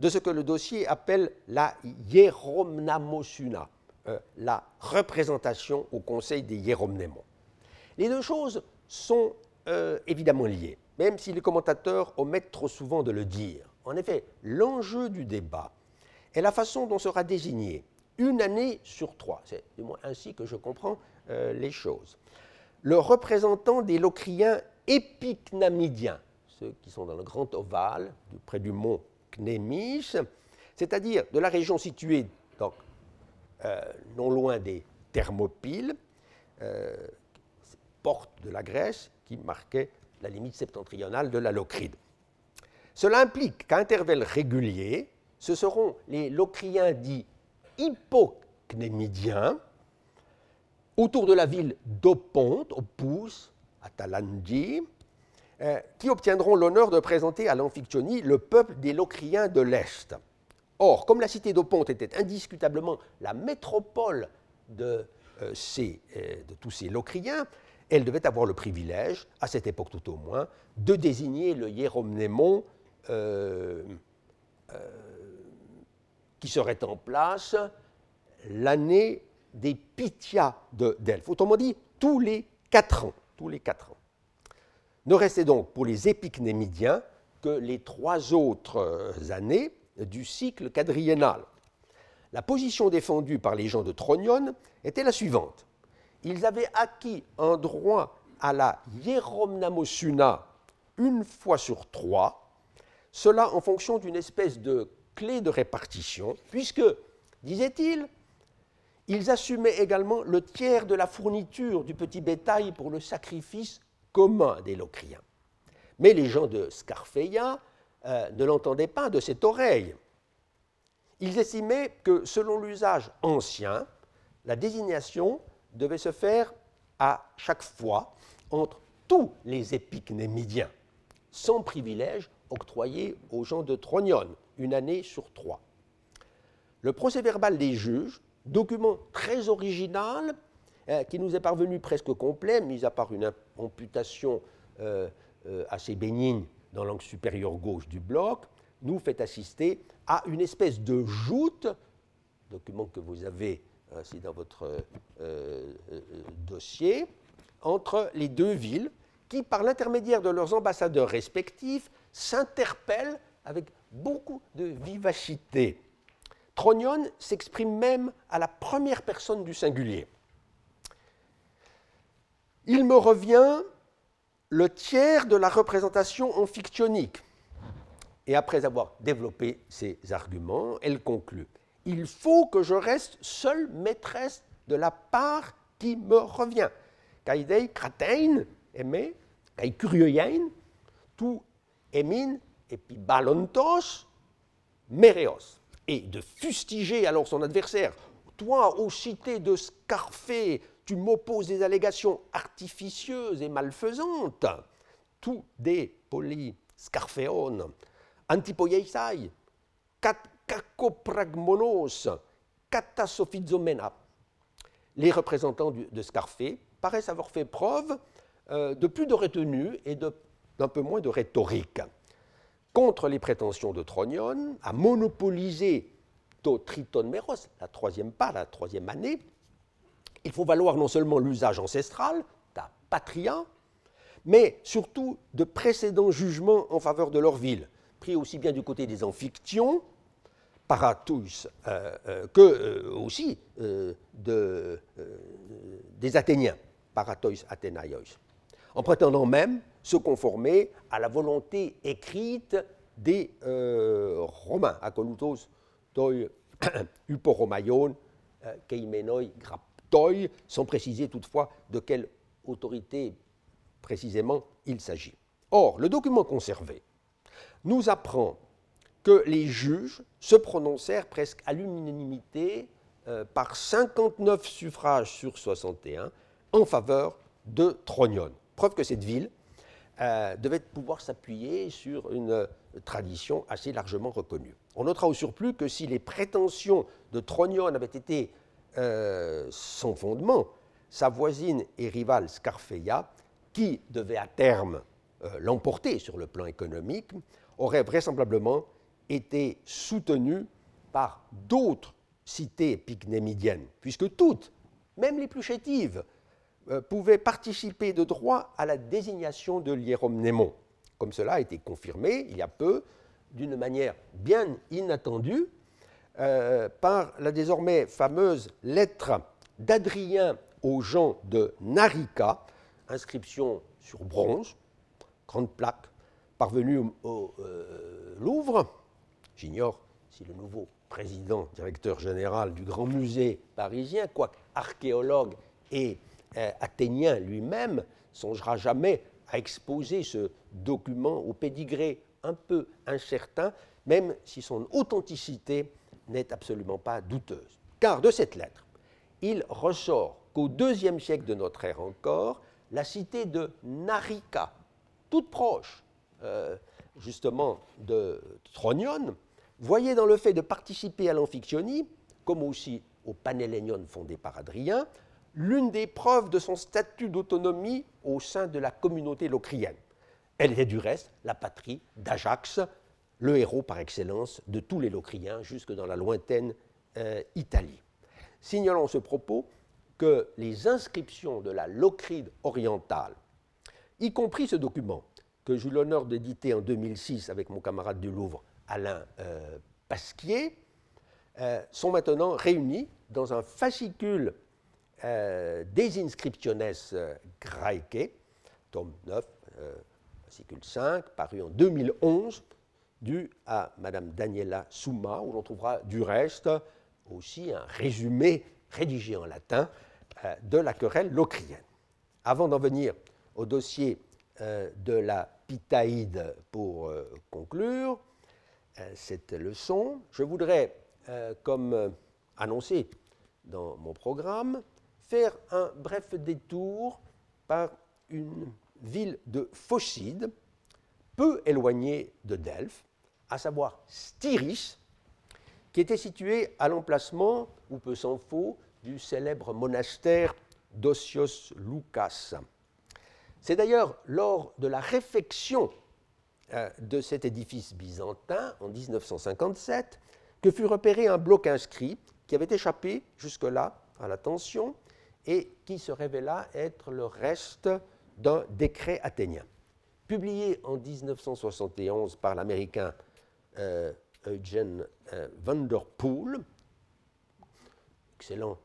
de ce que le dossier appelle la hieromnamosuna, euh, la représentation au Conseil des hiéromnémons. Les deux choses sont euh, évidemment liées, même si les commentateurs omettent trop souvent de le dire. En effet, l'enjeu du débat est la façon dont sera désignée une année sur trois, c'est du moins ainsi que je comprends euh, les choses, le représentant des locriens épicnamidiens, qui sont dans le grand ovale, près du mont Knémis, c'est-à-dire de la région située donc, euh, non loin des Thermopyles, euh, porte de la Grèce qui marquait la limite septentrionale de la Locride. Cela implique qu'à intervalles réguliers, ce seront les Locriens dits hypocnémidiens, autour de la ville d'Oponte, au Pouce, à Talandie, euh, qui obtiendront l'honneur de présenter à l'Amphictyonie le peuple des Locriens de l'Est. Or, comme la cité d'Oponte était indiscutablement la métropole de, euh, euh, de tous ces Locriens, elle devait avoir le privilège, à cette époque tout au moins, de désigner le hiéromnémon qui serait en place l'année des Pythia de Delphes. Autrement dit, tous les quatre ans. Tous les quatre ans. Ne restait donc pour les épiques némidiens que les trois autres années du cycle quadriennal. La position défendue par les gens de Tronion était la suivante. Ils avaient acquis un droit à la hieromnamosuna une fois sur trois, cela en fonction d'une espèce de clé de répartition, puisque, disait-il, ils assumaient également le tiers de la fourniture du petit bétail pour le sacrifice commun des Locriens. Mais les gens de Scarfeia euh, ne l'entendaient pas de cette oreille. Ils estimaient que, selon l'usage ancien, la désignation devait se faire à chaque fois entre tous les épiques némidiens, sans privilège octroyé aux gens de Tronion, une année sur trois. Le procès-verbal des juges, document très original, euh, qui nous est parvenu presque complet, mis à part une amputation euh, euh, assez bénigne dans l'angle supérieur gauche du bloc, nous fait assister à une espèce de joute, document que vous avez ainsi dans votre dossier, entre les deux villes qui, par l'intermédiaire de leurs ambassadeurs respectifs, s'interpellent avec beaucoup de vivacité. Tronion s'exprime même à la première personne du singulier. Il me revient le tiers de la représentation amphictionique. Et après avoir développé ses arguments, elle conclut Il faut que je reste seule maîtresse de la part qui me revient. Kaidei kratein, aimé, kai tout emin, et puis balontos, mereos. Et de fustiger alors son adversaire. Toi, ô cité de Scarfé, tu m'opposes des allégations artificieuses et malfaisantes, tout des polis scarfeon, antipoieisai, kakopragmonos, katasophizomena. Les représentants de Scarfé paraissent avoir fait preuve euh, de plus de retenue et d'un peu moins de rhétorique. Contre les prétentions de Tronion à monopoliser to triton meros, la troisième part, la troisième année, il faut valoir non seulement l'usage ancestral, ta patria, mais surtout de précédents jugements en faveur de leur ville, pris aussi bien du côté des amphictyons, paratus, euh, euh, que euh, aussi de, des Athéniens, paratois athénaïos, en prétendant même se conformer à la volonté écrite des Romains, akolutos toi uporomaion, keimenoi sans préciser toutefois de quelle autorité précisément il s'agit. Or, le document conservé nous apprend que les juges se prononcèrent presque à l'unanimité euh, par 59 suffrages sur 61 en faveur de Tronion. Preuve que cette ville euh, devait pouvoir s'appuyer sur une euh, tradition assez largement reconnue. On notera au surplus que si les prétentions de Tronion avaient été euh, son fondement, sa voisine et rivale Scarfeia, qui devait à terme euh, l'emporter sur le plan économique, aurait vraisemblablement été soutenue par d'autres cités pygnémidiennes, puisque toutes, même les plus chétives, euh, pouvaient participer de droit à la désignation de l'hieromnémon, comme cela a été confirmé il y a peu d'une manière bien inattendue euh, par la désormais fameuse lettre d'Adrien aux gens de Narika, inscription sur bronze, grande plaque, parvenue au, euh, Louvre. J'ignore si le nouveau président, directeur général du Grand Musée parisien, quoique archéologue et euh, athénien lui-même, songera jamais à exposer ce document au pédigré un peu incertain, même si son authenticité n'est absolument pas douteuse. Car de cette lettre, il ressort qu'au deuxième siècle de notre ère encore, la cité de Narika, toute proche euh, justement de Tronion, voyait dans le fait de participer à l'amphictyonie, comme aussi au Panhellénion fondé par Adrien, l'une des preuves de son statut d'autonomie au sein de la communauté locrienne. Elle était du reste la patrie d'Ajax, le héros par excellence de tous les locriens jusque dans la lointaine euh, Italie. Signalons ce propos que les inscriptions de la Locride orientale, y compris ce document que j'ai eu l'honneur d'éditer en 2006 avec mon camarade du Louvre, Alain euh, Pasquier, euh, sont maintenant réunis dans un fascicule euh, des Inscriptiones Graecae, tome 9, fascicule 5, paru en 2011, dû à Madame Daniela Summa, où l'on trouvera du reste aussi un résumé rédigé en latin de la querelle locrienne. Avant d'en venir au dossier de la Pitaïde pour conclure, euh, cette leçon. Je voudrais, euh, comme euh, annoncé dans mon programme, faire un bref détour par une ville de Phocide, peu éloignée de Delphes, à savoir Styris, qui était située à l'emplacement, ou peu s'en faut, du célèbre monastère d'Osios Lucas. C'est d'ailleurs lors de la réfection euh, de cet édifice byzantin en 1957 que fut repéré un bloc inscrit qui avait échappé jusque-là à la tension et qui se révéla être le reste d'un décret athénien. Publié en 1971 par l'américain euh, Eugene euh, Vanderpool, excellent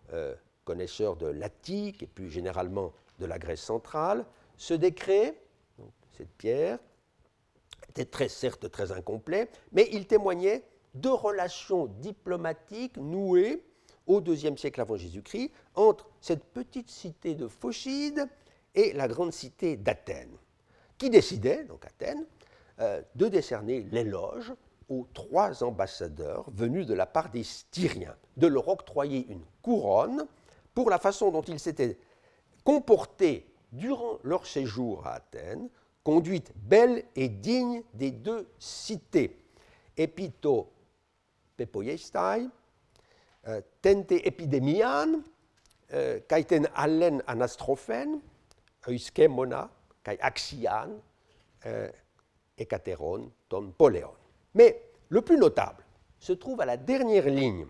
connaisseur de l'Attique et plus généralement de la Grèce centrale, ce décret, cette pierre, était très, certes très incomplet, mais il témoignait de relations diplomatiques nouées au IIe siècle avant Jésus-Christ entre cette petite cité de Phocide et la grande cité d'Athènes, qui décidait, donc Athènes, euh, de décerner l'éloge aux trois ambassadeurs venus de la part des Styriens, de leur octroyer une couronne pour la façon dont ils s'étaient comportés durant leur séjour à Athènes, conduite belle et digne des deux cités. Epito pepoiestai, euh, tente epidemian, euh, kaiten allen anastrophen, euskemona, kai axian, euh, ekateron, ton poléon. Mais le plus notable se trouve à la dernière ligne,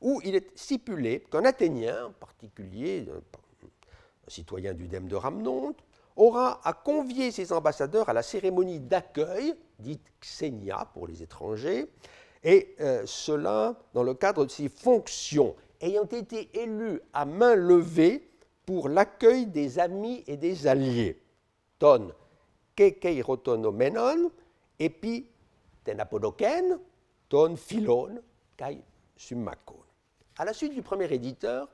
où il est stipulé qu'un Athénien, en particulier un citoyen du Dème de Ramnonte, aura à convier ses ambassadeurs à la cérémonie d'accueil, dite Xenia pour les étrangers, et euh, cela dans le cadre de ses fonctions, ayant été élu à main levée pour l'accueil des amis et des alliés. Ton kekeirotonomenon, epi philon, kai. À la suite du premier éditeur,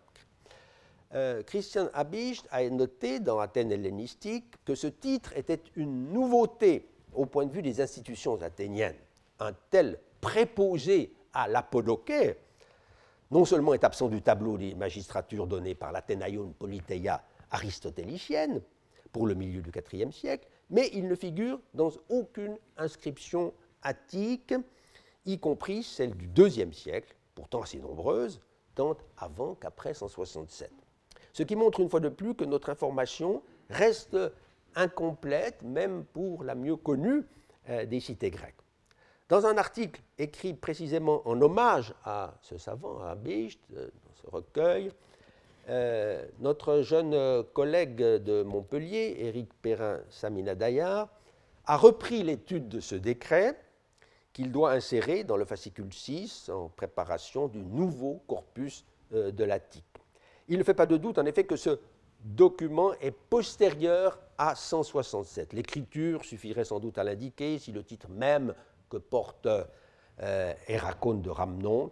euh, Christian Habicht a noté dans Athènes hellénistique que ce titre était une nouveauté au point de vue des institutions athéniennes. Un tel préposé à l'apodoké non seulement est absent du tableau des magistratures données par l'Athénaïon Politeia aristotélicienne pour le milieu du IVe siècle, mais il ne figure dans aucune inscription attique, y compris celle du IIe siècle, pourtant assez nombreuses, tant avant qu'après 167 ce qui montre une fois de plus que notre information reste incomplète, même pour la mieux connue euh, des cités grecques. Dans un article écrit précisément en hommage à ce savant, à Bicht, euh, dans ce recueil, euh, notre jeune collègue de Montpellier, Éric Perrin-Saminadaya, a repris l'étude de ce décret qu'il doit insérer dans le fascicule 6 en préparation du nouveau corpus de l'Attique. Il ne fait pas de doute, en effet, que ce document est postérieur à 167. L'écriture suffirait sans doute à l'indiquer si le titre même que porte euh, de Ramnon,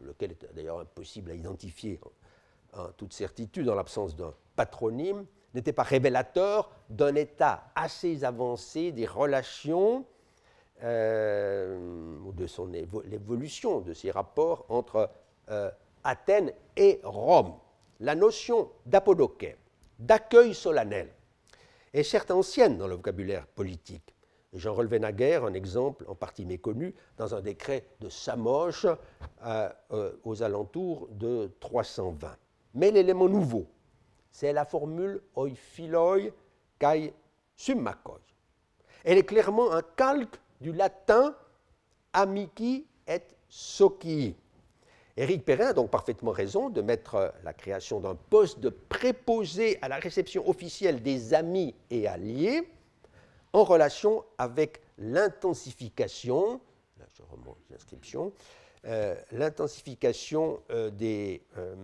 lequel est d'ailleurs impossible à identifier en, toute certitude en l'absence d'un patronyme, n'était pas révélateur d'un état assez avancé des relations euh, ou de son l'évolution de ses rapports entre euh, Athènes et Rome la notion d'apodoké, d'accueil solennel, est certes ancienne dans le vocabulaire politique, j'en relevais naguère un exemple en partie méconnu dans un décret de Samoche euh, aux alentours de 320. Mais l'élément nouveau, c'est la formule oi philoi kai summakoi. Elle est clairement un calque du latin amici et soci. Éric Perrin a donc parfaitement raison de mettre la création d'un poste de préposé à la réception officielle des amis et alliés en relation avec l'intensification, là je remonte l'inscription, euh, l'intensification euh, des, euh,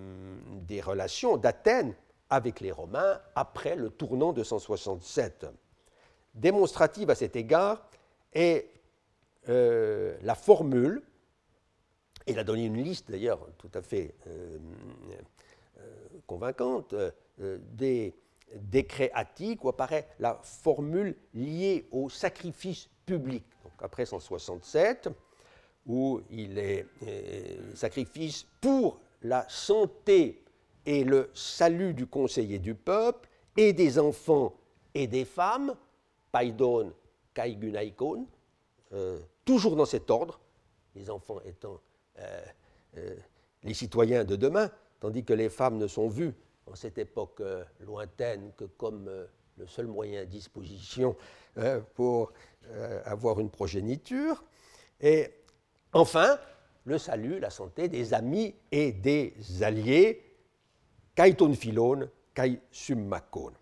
des relations d'Athènes avec les Romains après le tournant de 167. Démonstrative à cet égard est la formule, et il a donné une liste d'ailleurs tout à fait convaincante, des décrets attiques où apparaît la formule liée au sacrifice public. Donc après 167, où il est sacrifice pour la santé et le salut du conseiller du peuple, et des enfants et des femmes, paidon, kaigunaikon, euh, toujours dans cet ordre, les enfants étant euh, euh, les citoyens de demain, tandis que les femmes ne sont vues en cette époque lointaine que comme le seul moyen à disposition pour avoir une progéniture. Et enfin, le salut, la santé des amis et des alliés, Kaiton Philone, Kai Summakon.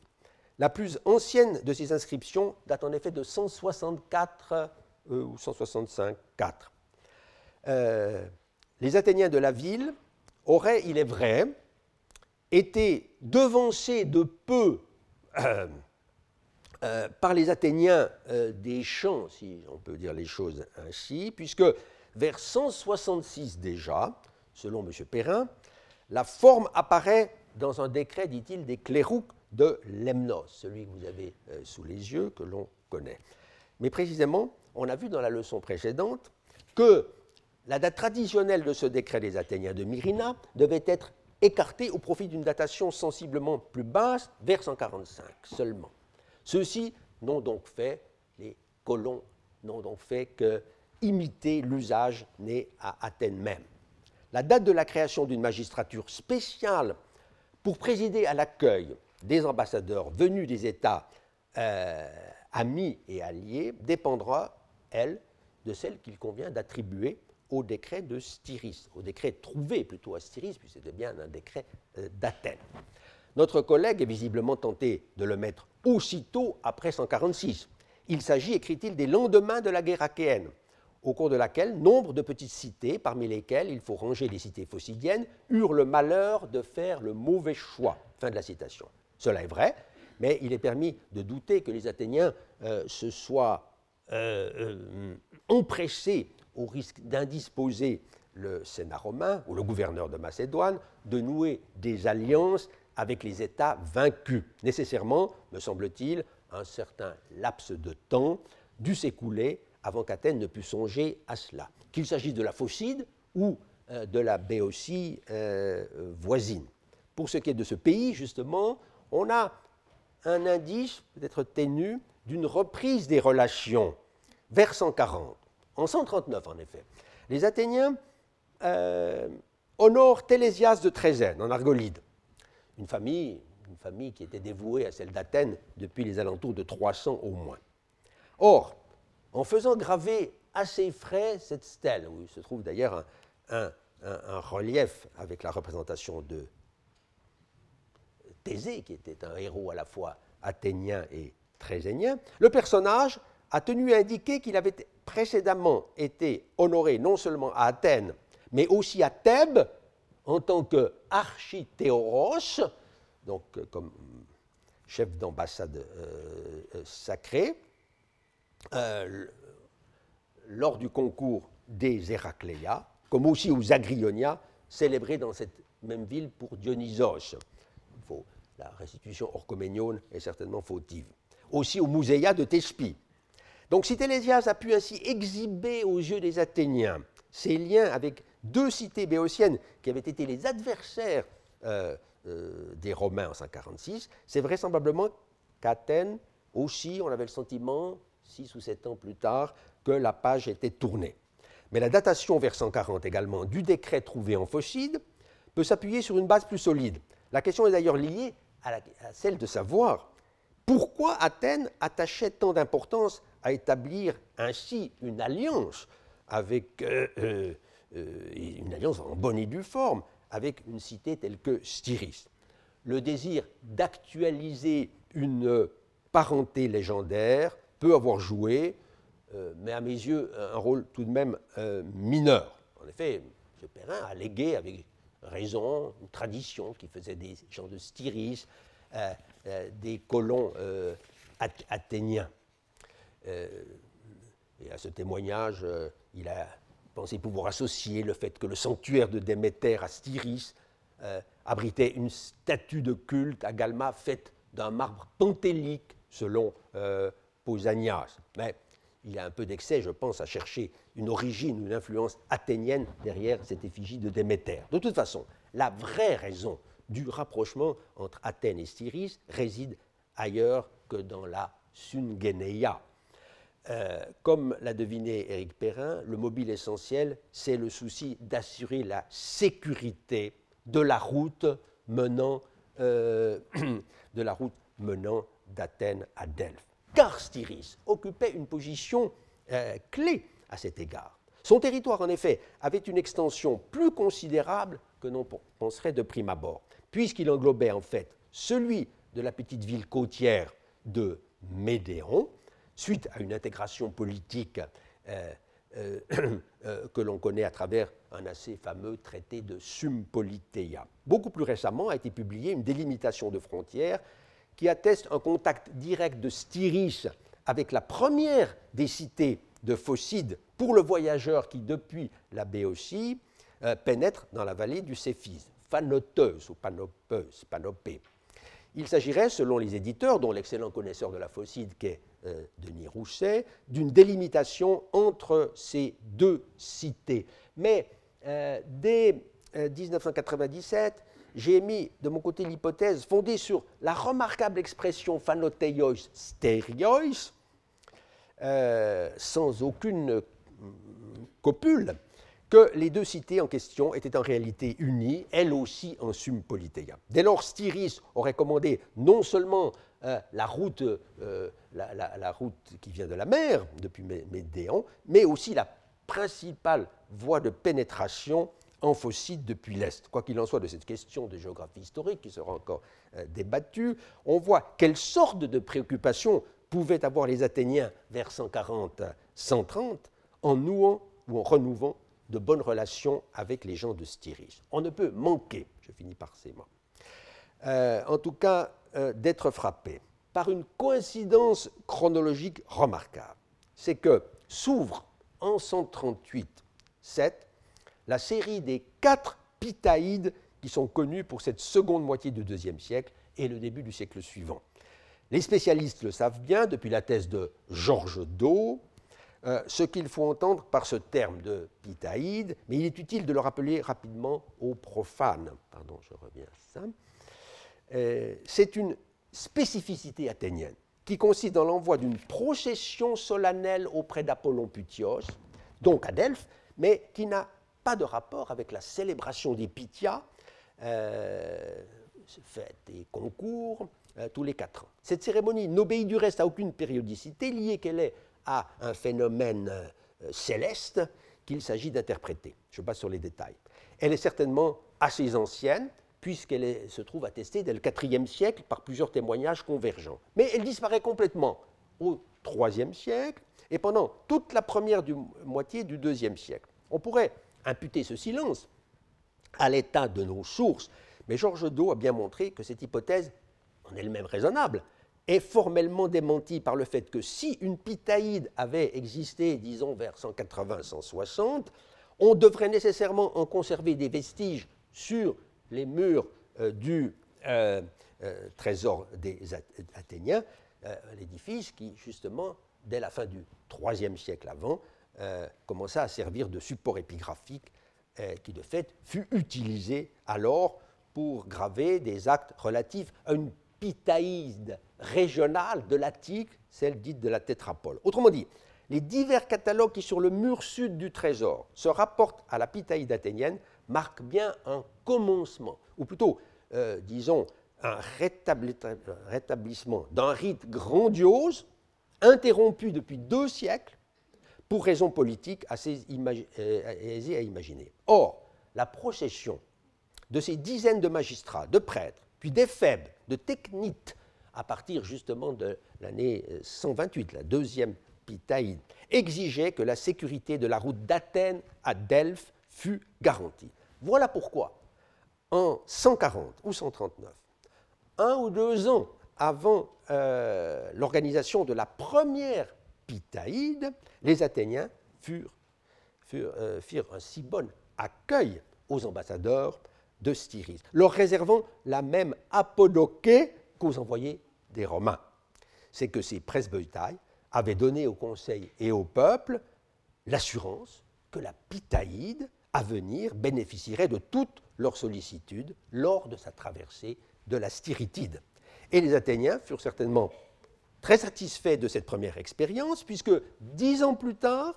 La plus ancienne de ces inscriptions date en effet de 164 euh, ou 165 4. Euh, les Athéniens de la ville auraient, il est vrai, été devancés de peu euh, par les Athéniens des champs, si on peut dire les choses ainsi, puisque vers 166 déjà, selon M. Perrin, la forme apparaît dans un décret, dit-il, des clérouques de Lemnos, celui que vous avez euh, sous les yeux, que l'on connaît. Mais précisément, on a vu dans la leçon précédente que la date traditionnelle de ce décret des Athéniens de Myrina devait être écartée au profit d'une datation sensiblement plus basse, vers 145 seulement. Ceux-ci n'ont donc fait, les colons n'ont donc fait que imiter l'usage né à Athènes même. La date de la création d'une magistrature spéciale pour présider à l'accueil des ambassadeurs venus des États euh, amis et alliés dépendra, elle, de celle qu'il convient d'attribuer au décret de Styris, au décret trouvé plutôt à Styris, puisque c'était bien un décret euh, d'Athènes. Notre collègue est visiblement tenté de le mettre aussitôt après 146. Il s'agit, écrit-il, des lendemains de la guerre achéenne, au cours de laquelle nombre de petites cités, parmi lesquelles il faut ranger les cités phocidiennes, eurent le malheur de faire le mauvais choix. Fin de la citation. Cela est vrai, mais il est permis de douter que les Athéniens euh, se soient euh, euh, empressés au risque d'indisposer le Sénat romain ou le gouverneur de Macédoine de nouer des alliances avec les États vaincus. Nécessairement, me semble-t-il, un certain laps de temps dut s'écouler avant qu'Athènes ne pût songer à cela. Qu'il s'agisse de la Phocide ou de la Béotie voisine. Pour ce qui est de ce pays, justement, on a un indice, peut-être ténu, d'une reprise des relations vers 140, en 139 en effet. Les Athéniens euh, honorent Télésias de Trézène, en Argolide, une famille, une famille qui était dévouée à celle d'Athènes depuis les alentours de 300 au moins. Or, en faisant graver assez frais cette stèle, où il se trouve d'ailleurs un, relief avec la représentation de Thésée, qui était un héros à la fois athénien et trézénien, le personnage a tenu à indiquer qu'il avait précédemment été honoré non seulement à Athènes, mais aussi à Thèbes en tant qu'archithéoros, donc euh, comme chef d'ambassade euh, euh, sacrée, lors du concours des Héracléa, comme aussi aux Agrionia, célébrés dans cette même ville pour Dionysos. La restitution orchoménione est certainement fautive. Aussi au Muséa de Thespie. Donc si Télésias a pu ainsi exhiber aux yeux des Athéniens ses liens avec deux cités béotiennes qui avaient été les adversaires euh, euh, des Romains en 146, c'est vraisemblablement qu'Athènes aussi, on avait le sentiment, six ou sept ans plus tard, que la page était tournée. Mais la datation vers 140 également du décret trouvé en Phocide peut s'appuyer sur une base plus solide. La question est d'ailleurs liée à, celle de savoir pourquoi Athènes attachait tant d'importance à établir ainsi une alliance avec euh, euh, euh, une alliance en bonne et due forme avec une cité telle que Styris. Le désir d'actualiser une parenté légendaire peut avoir joué, mais à mes yeux, un rôle tout de même mineur. En effet, M. Perrin a légué avec raison une tradition qui faisait des gens de Styris, des colons athéniens. et à ce témoignage, il a pensé pouvoir associer le fait que le sanctuaire de Déméter à Styris euh, abritait une statue de culte à Galma faite d'un marbre pentélique, selon euh, Pausanias. Mais il y a un peu d'excès, je pense, à chercher une origine, une influence athénienne derrière cette effigie de Déméter. De toute façon, la vraie raison du rapprochement entre Athènes et Styris réside ailleurs que dans la Sungénéia. Euh, comme l'a deviné Éric Perrin, le mobile essentiel, c'est le souci d'assurer la sécurité de la route menant, euh, de la route menant d'Athènes à Delphes. Car Styris occupait une position euh, clé à cet égard. Son territoire, en effet, avait une extension plus considérable que l'on penserait de prime abord, puisqu'il englobait en fait celui de la petite ville côtière de Médéon, suite à une intégration politique euh, euh, que l'on connaît à travers un assez fameux traité de Sumpoliteia. Beaucoup plus récemment a été publiée une délimitation de frontières qui atteste un contact direct de Styris avec la première des cités de Phocide pour le voyageur qui, depuis la Béotie, pénètre dans la vallée du Céphise, Phanoteuse ou Panopeuse, Panopée. Il s'agirait, selon les éditeurs, dont l'excellent connaisseur de la Phocide qu'est euh, Denis Rousset, d'une délimitation entre ces deux cités. Mais euh, dès 1997, euh, j'ai émis de mon côté l'hypothèse fondée sur la remarquable expression phanoteios sterios, sans aucune copule, que les deux cités en question étaient en réalité unies, elles aussi en sum politéia. Dès lors, Styris aurait commandé non seulement euh, la, route, euh, la, route qui vient de la mer, depuis Médéon, mais aussi la principale voie de pénétration en Phocide depuis l'Est. Quoi qu'il en soit de cette question de géographie historique qui sera encore euh, débattue, on voit quelle sorte de préoccupations pouvaient avoir les Athéniens vers 140-130 en nouant ou en renouant de bonnes relations avec les gens de Styris. On ne peut manquer, je finis par ces mots, en tout cas euh, d'être frappé par une coïncidence chronologique remarquable. C'est que s'ouvre en 138-7 la série des quatre Pitaïdes qui sont connus pour cette seconde moitié du deuxième siècle et le début du siècle suivant. Les spécialistes le savent bien depuis la thèse de Georges Do, euh, ce qu'il faut entendre par ce terme de Pitaïde, mais il est utile de le rappeler rapidement aux profanes. Pardon, je reviens à ça. Euh, c'est une spécificité athénienne qui consiste dans l'envoi d'une procession solennelle auprès d'Apollon Putios, donc à Delphes, mais qui n'a pas de rapport avec la célébration des Pythia, euh, fête et concours, euh, tous les quatre ans. Cette cérémonie n'obéit du reste à aucune périodicité, liée qu'elle est à un phénomène euh, céleste qu'il s'agit d'interpréter. Je passe sur les détails. Elle est certainement assez ancienne, puisqu'elle se trouve attestée dès le IVe siècle par plusieurs témoignages convergents. Mais elle disparaît complètement au IIIe siècle et pendant toute la première moitié du IIe siècle. On pourrait imputer ce silence à l'état de nos sources, mais Georges Do a bien montré que cette hypothèse, en elle-même raisonnable, est formellement démentie par le fait que si une pitaïde avait existé, disons, vers 180-160, on devrait nécessairement en conserver des vestiges sur les murs euh, du euh, euh, trésor des Athéniens, l'édifice qui, justement, dès la fin du IIIe siècle avant, commença à servir de support épigraphique qui, de fait, fut utilisé alors pour graver des actes relatifs à une pitaïde régionale de l'Attique, celle dite de la tétrapole. Autrement dit, les divers catalogues qui sur le mur sud du trésor se rapportent à la Pitaïde athénienne marquent bien un commencement, ou plutôt, euh, disons, un rétablissement d'un rite grandiose, interrompu depuis deux siècles, pour raisons politiques assez euh, aisées à imaginer. Or, la procession de ces dizaines de magistrats, de prêtres, puis d'éphèbes, de technites, à partir justement de l'année 128, la deuxième Pitaïde, exigeait que la sécurité de la route d'Athènes à Delphes fût garantie. Voilà pourquoi, en 140 ou 139, un ou deux ans avant euh, l'organisation de la première Les Athéniens furent, euh, firent un si bon accueil aux ambassadeurs de Styrie, leur réservant la même apodoké qu'aux envoyés des Romains. C'est que ces presbytailles avaient donné au conseil et au peuple l'assurance que la Pitaïde à venir bénéficierait de toutes leurs sollicitudes lors de sa traversée de la Styritide. Et les Athéniens furent certainement très satisfaits de cette première expérience, puisque dix ans plus tard,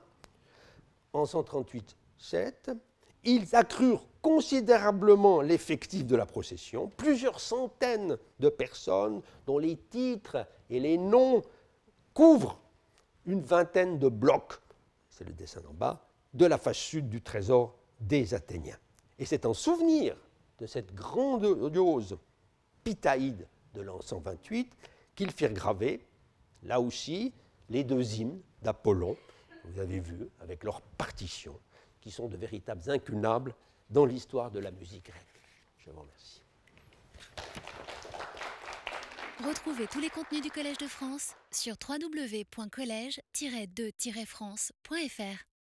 en 138-7, ils accrurent considérablement l'effectif de la procession, plusieurs centaines de personnes dont les titres et les noms couvrent une vingtaine de blocs, c'est le dessin en bas, de la face sud du trésor des Athéniens. Et c'est en souvenir de cette grandiose Pitaïde de l'an 128 qu'ils firent graver, là aussi, les deux hymnes d'Apollon, vous avez vu, avec leurs partitions, qui sont de véritables incunables dans l'histoire de la musique grecque. Je vous remercie. Retrouvez tous les contenus du Collège de France sur www.colège-2-france.fr.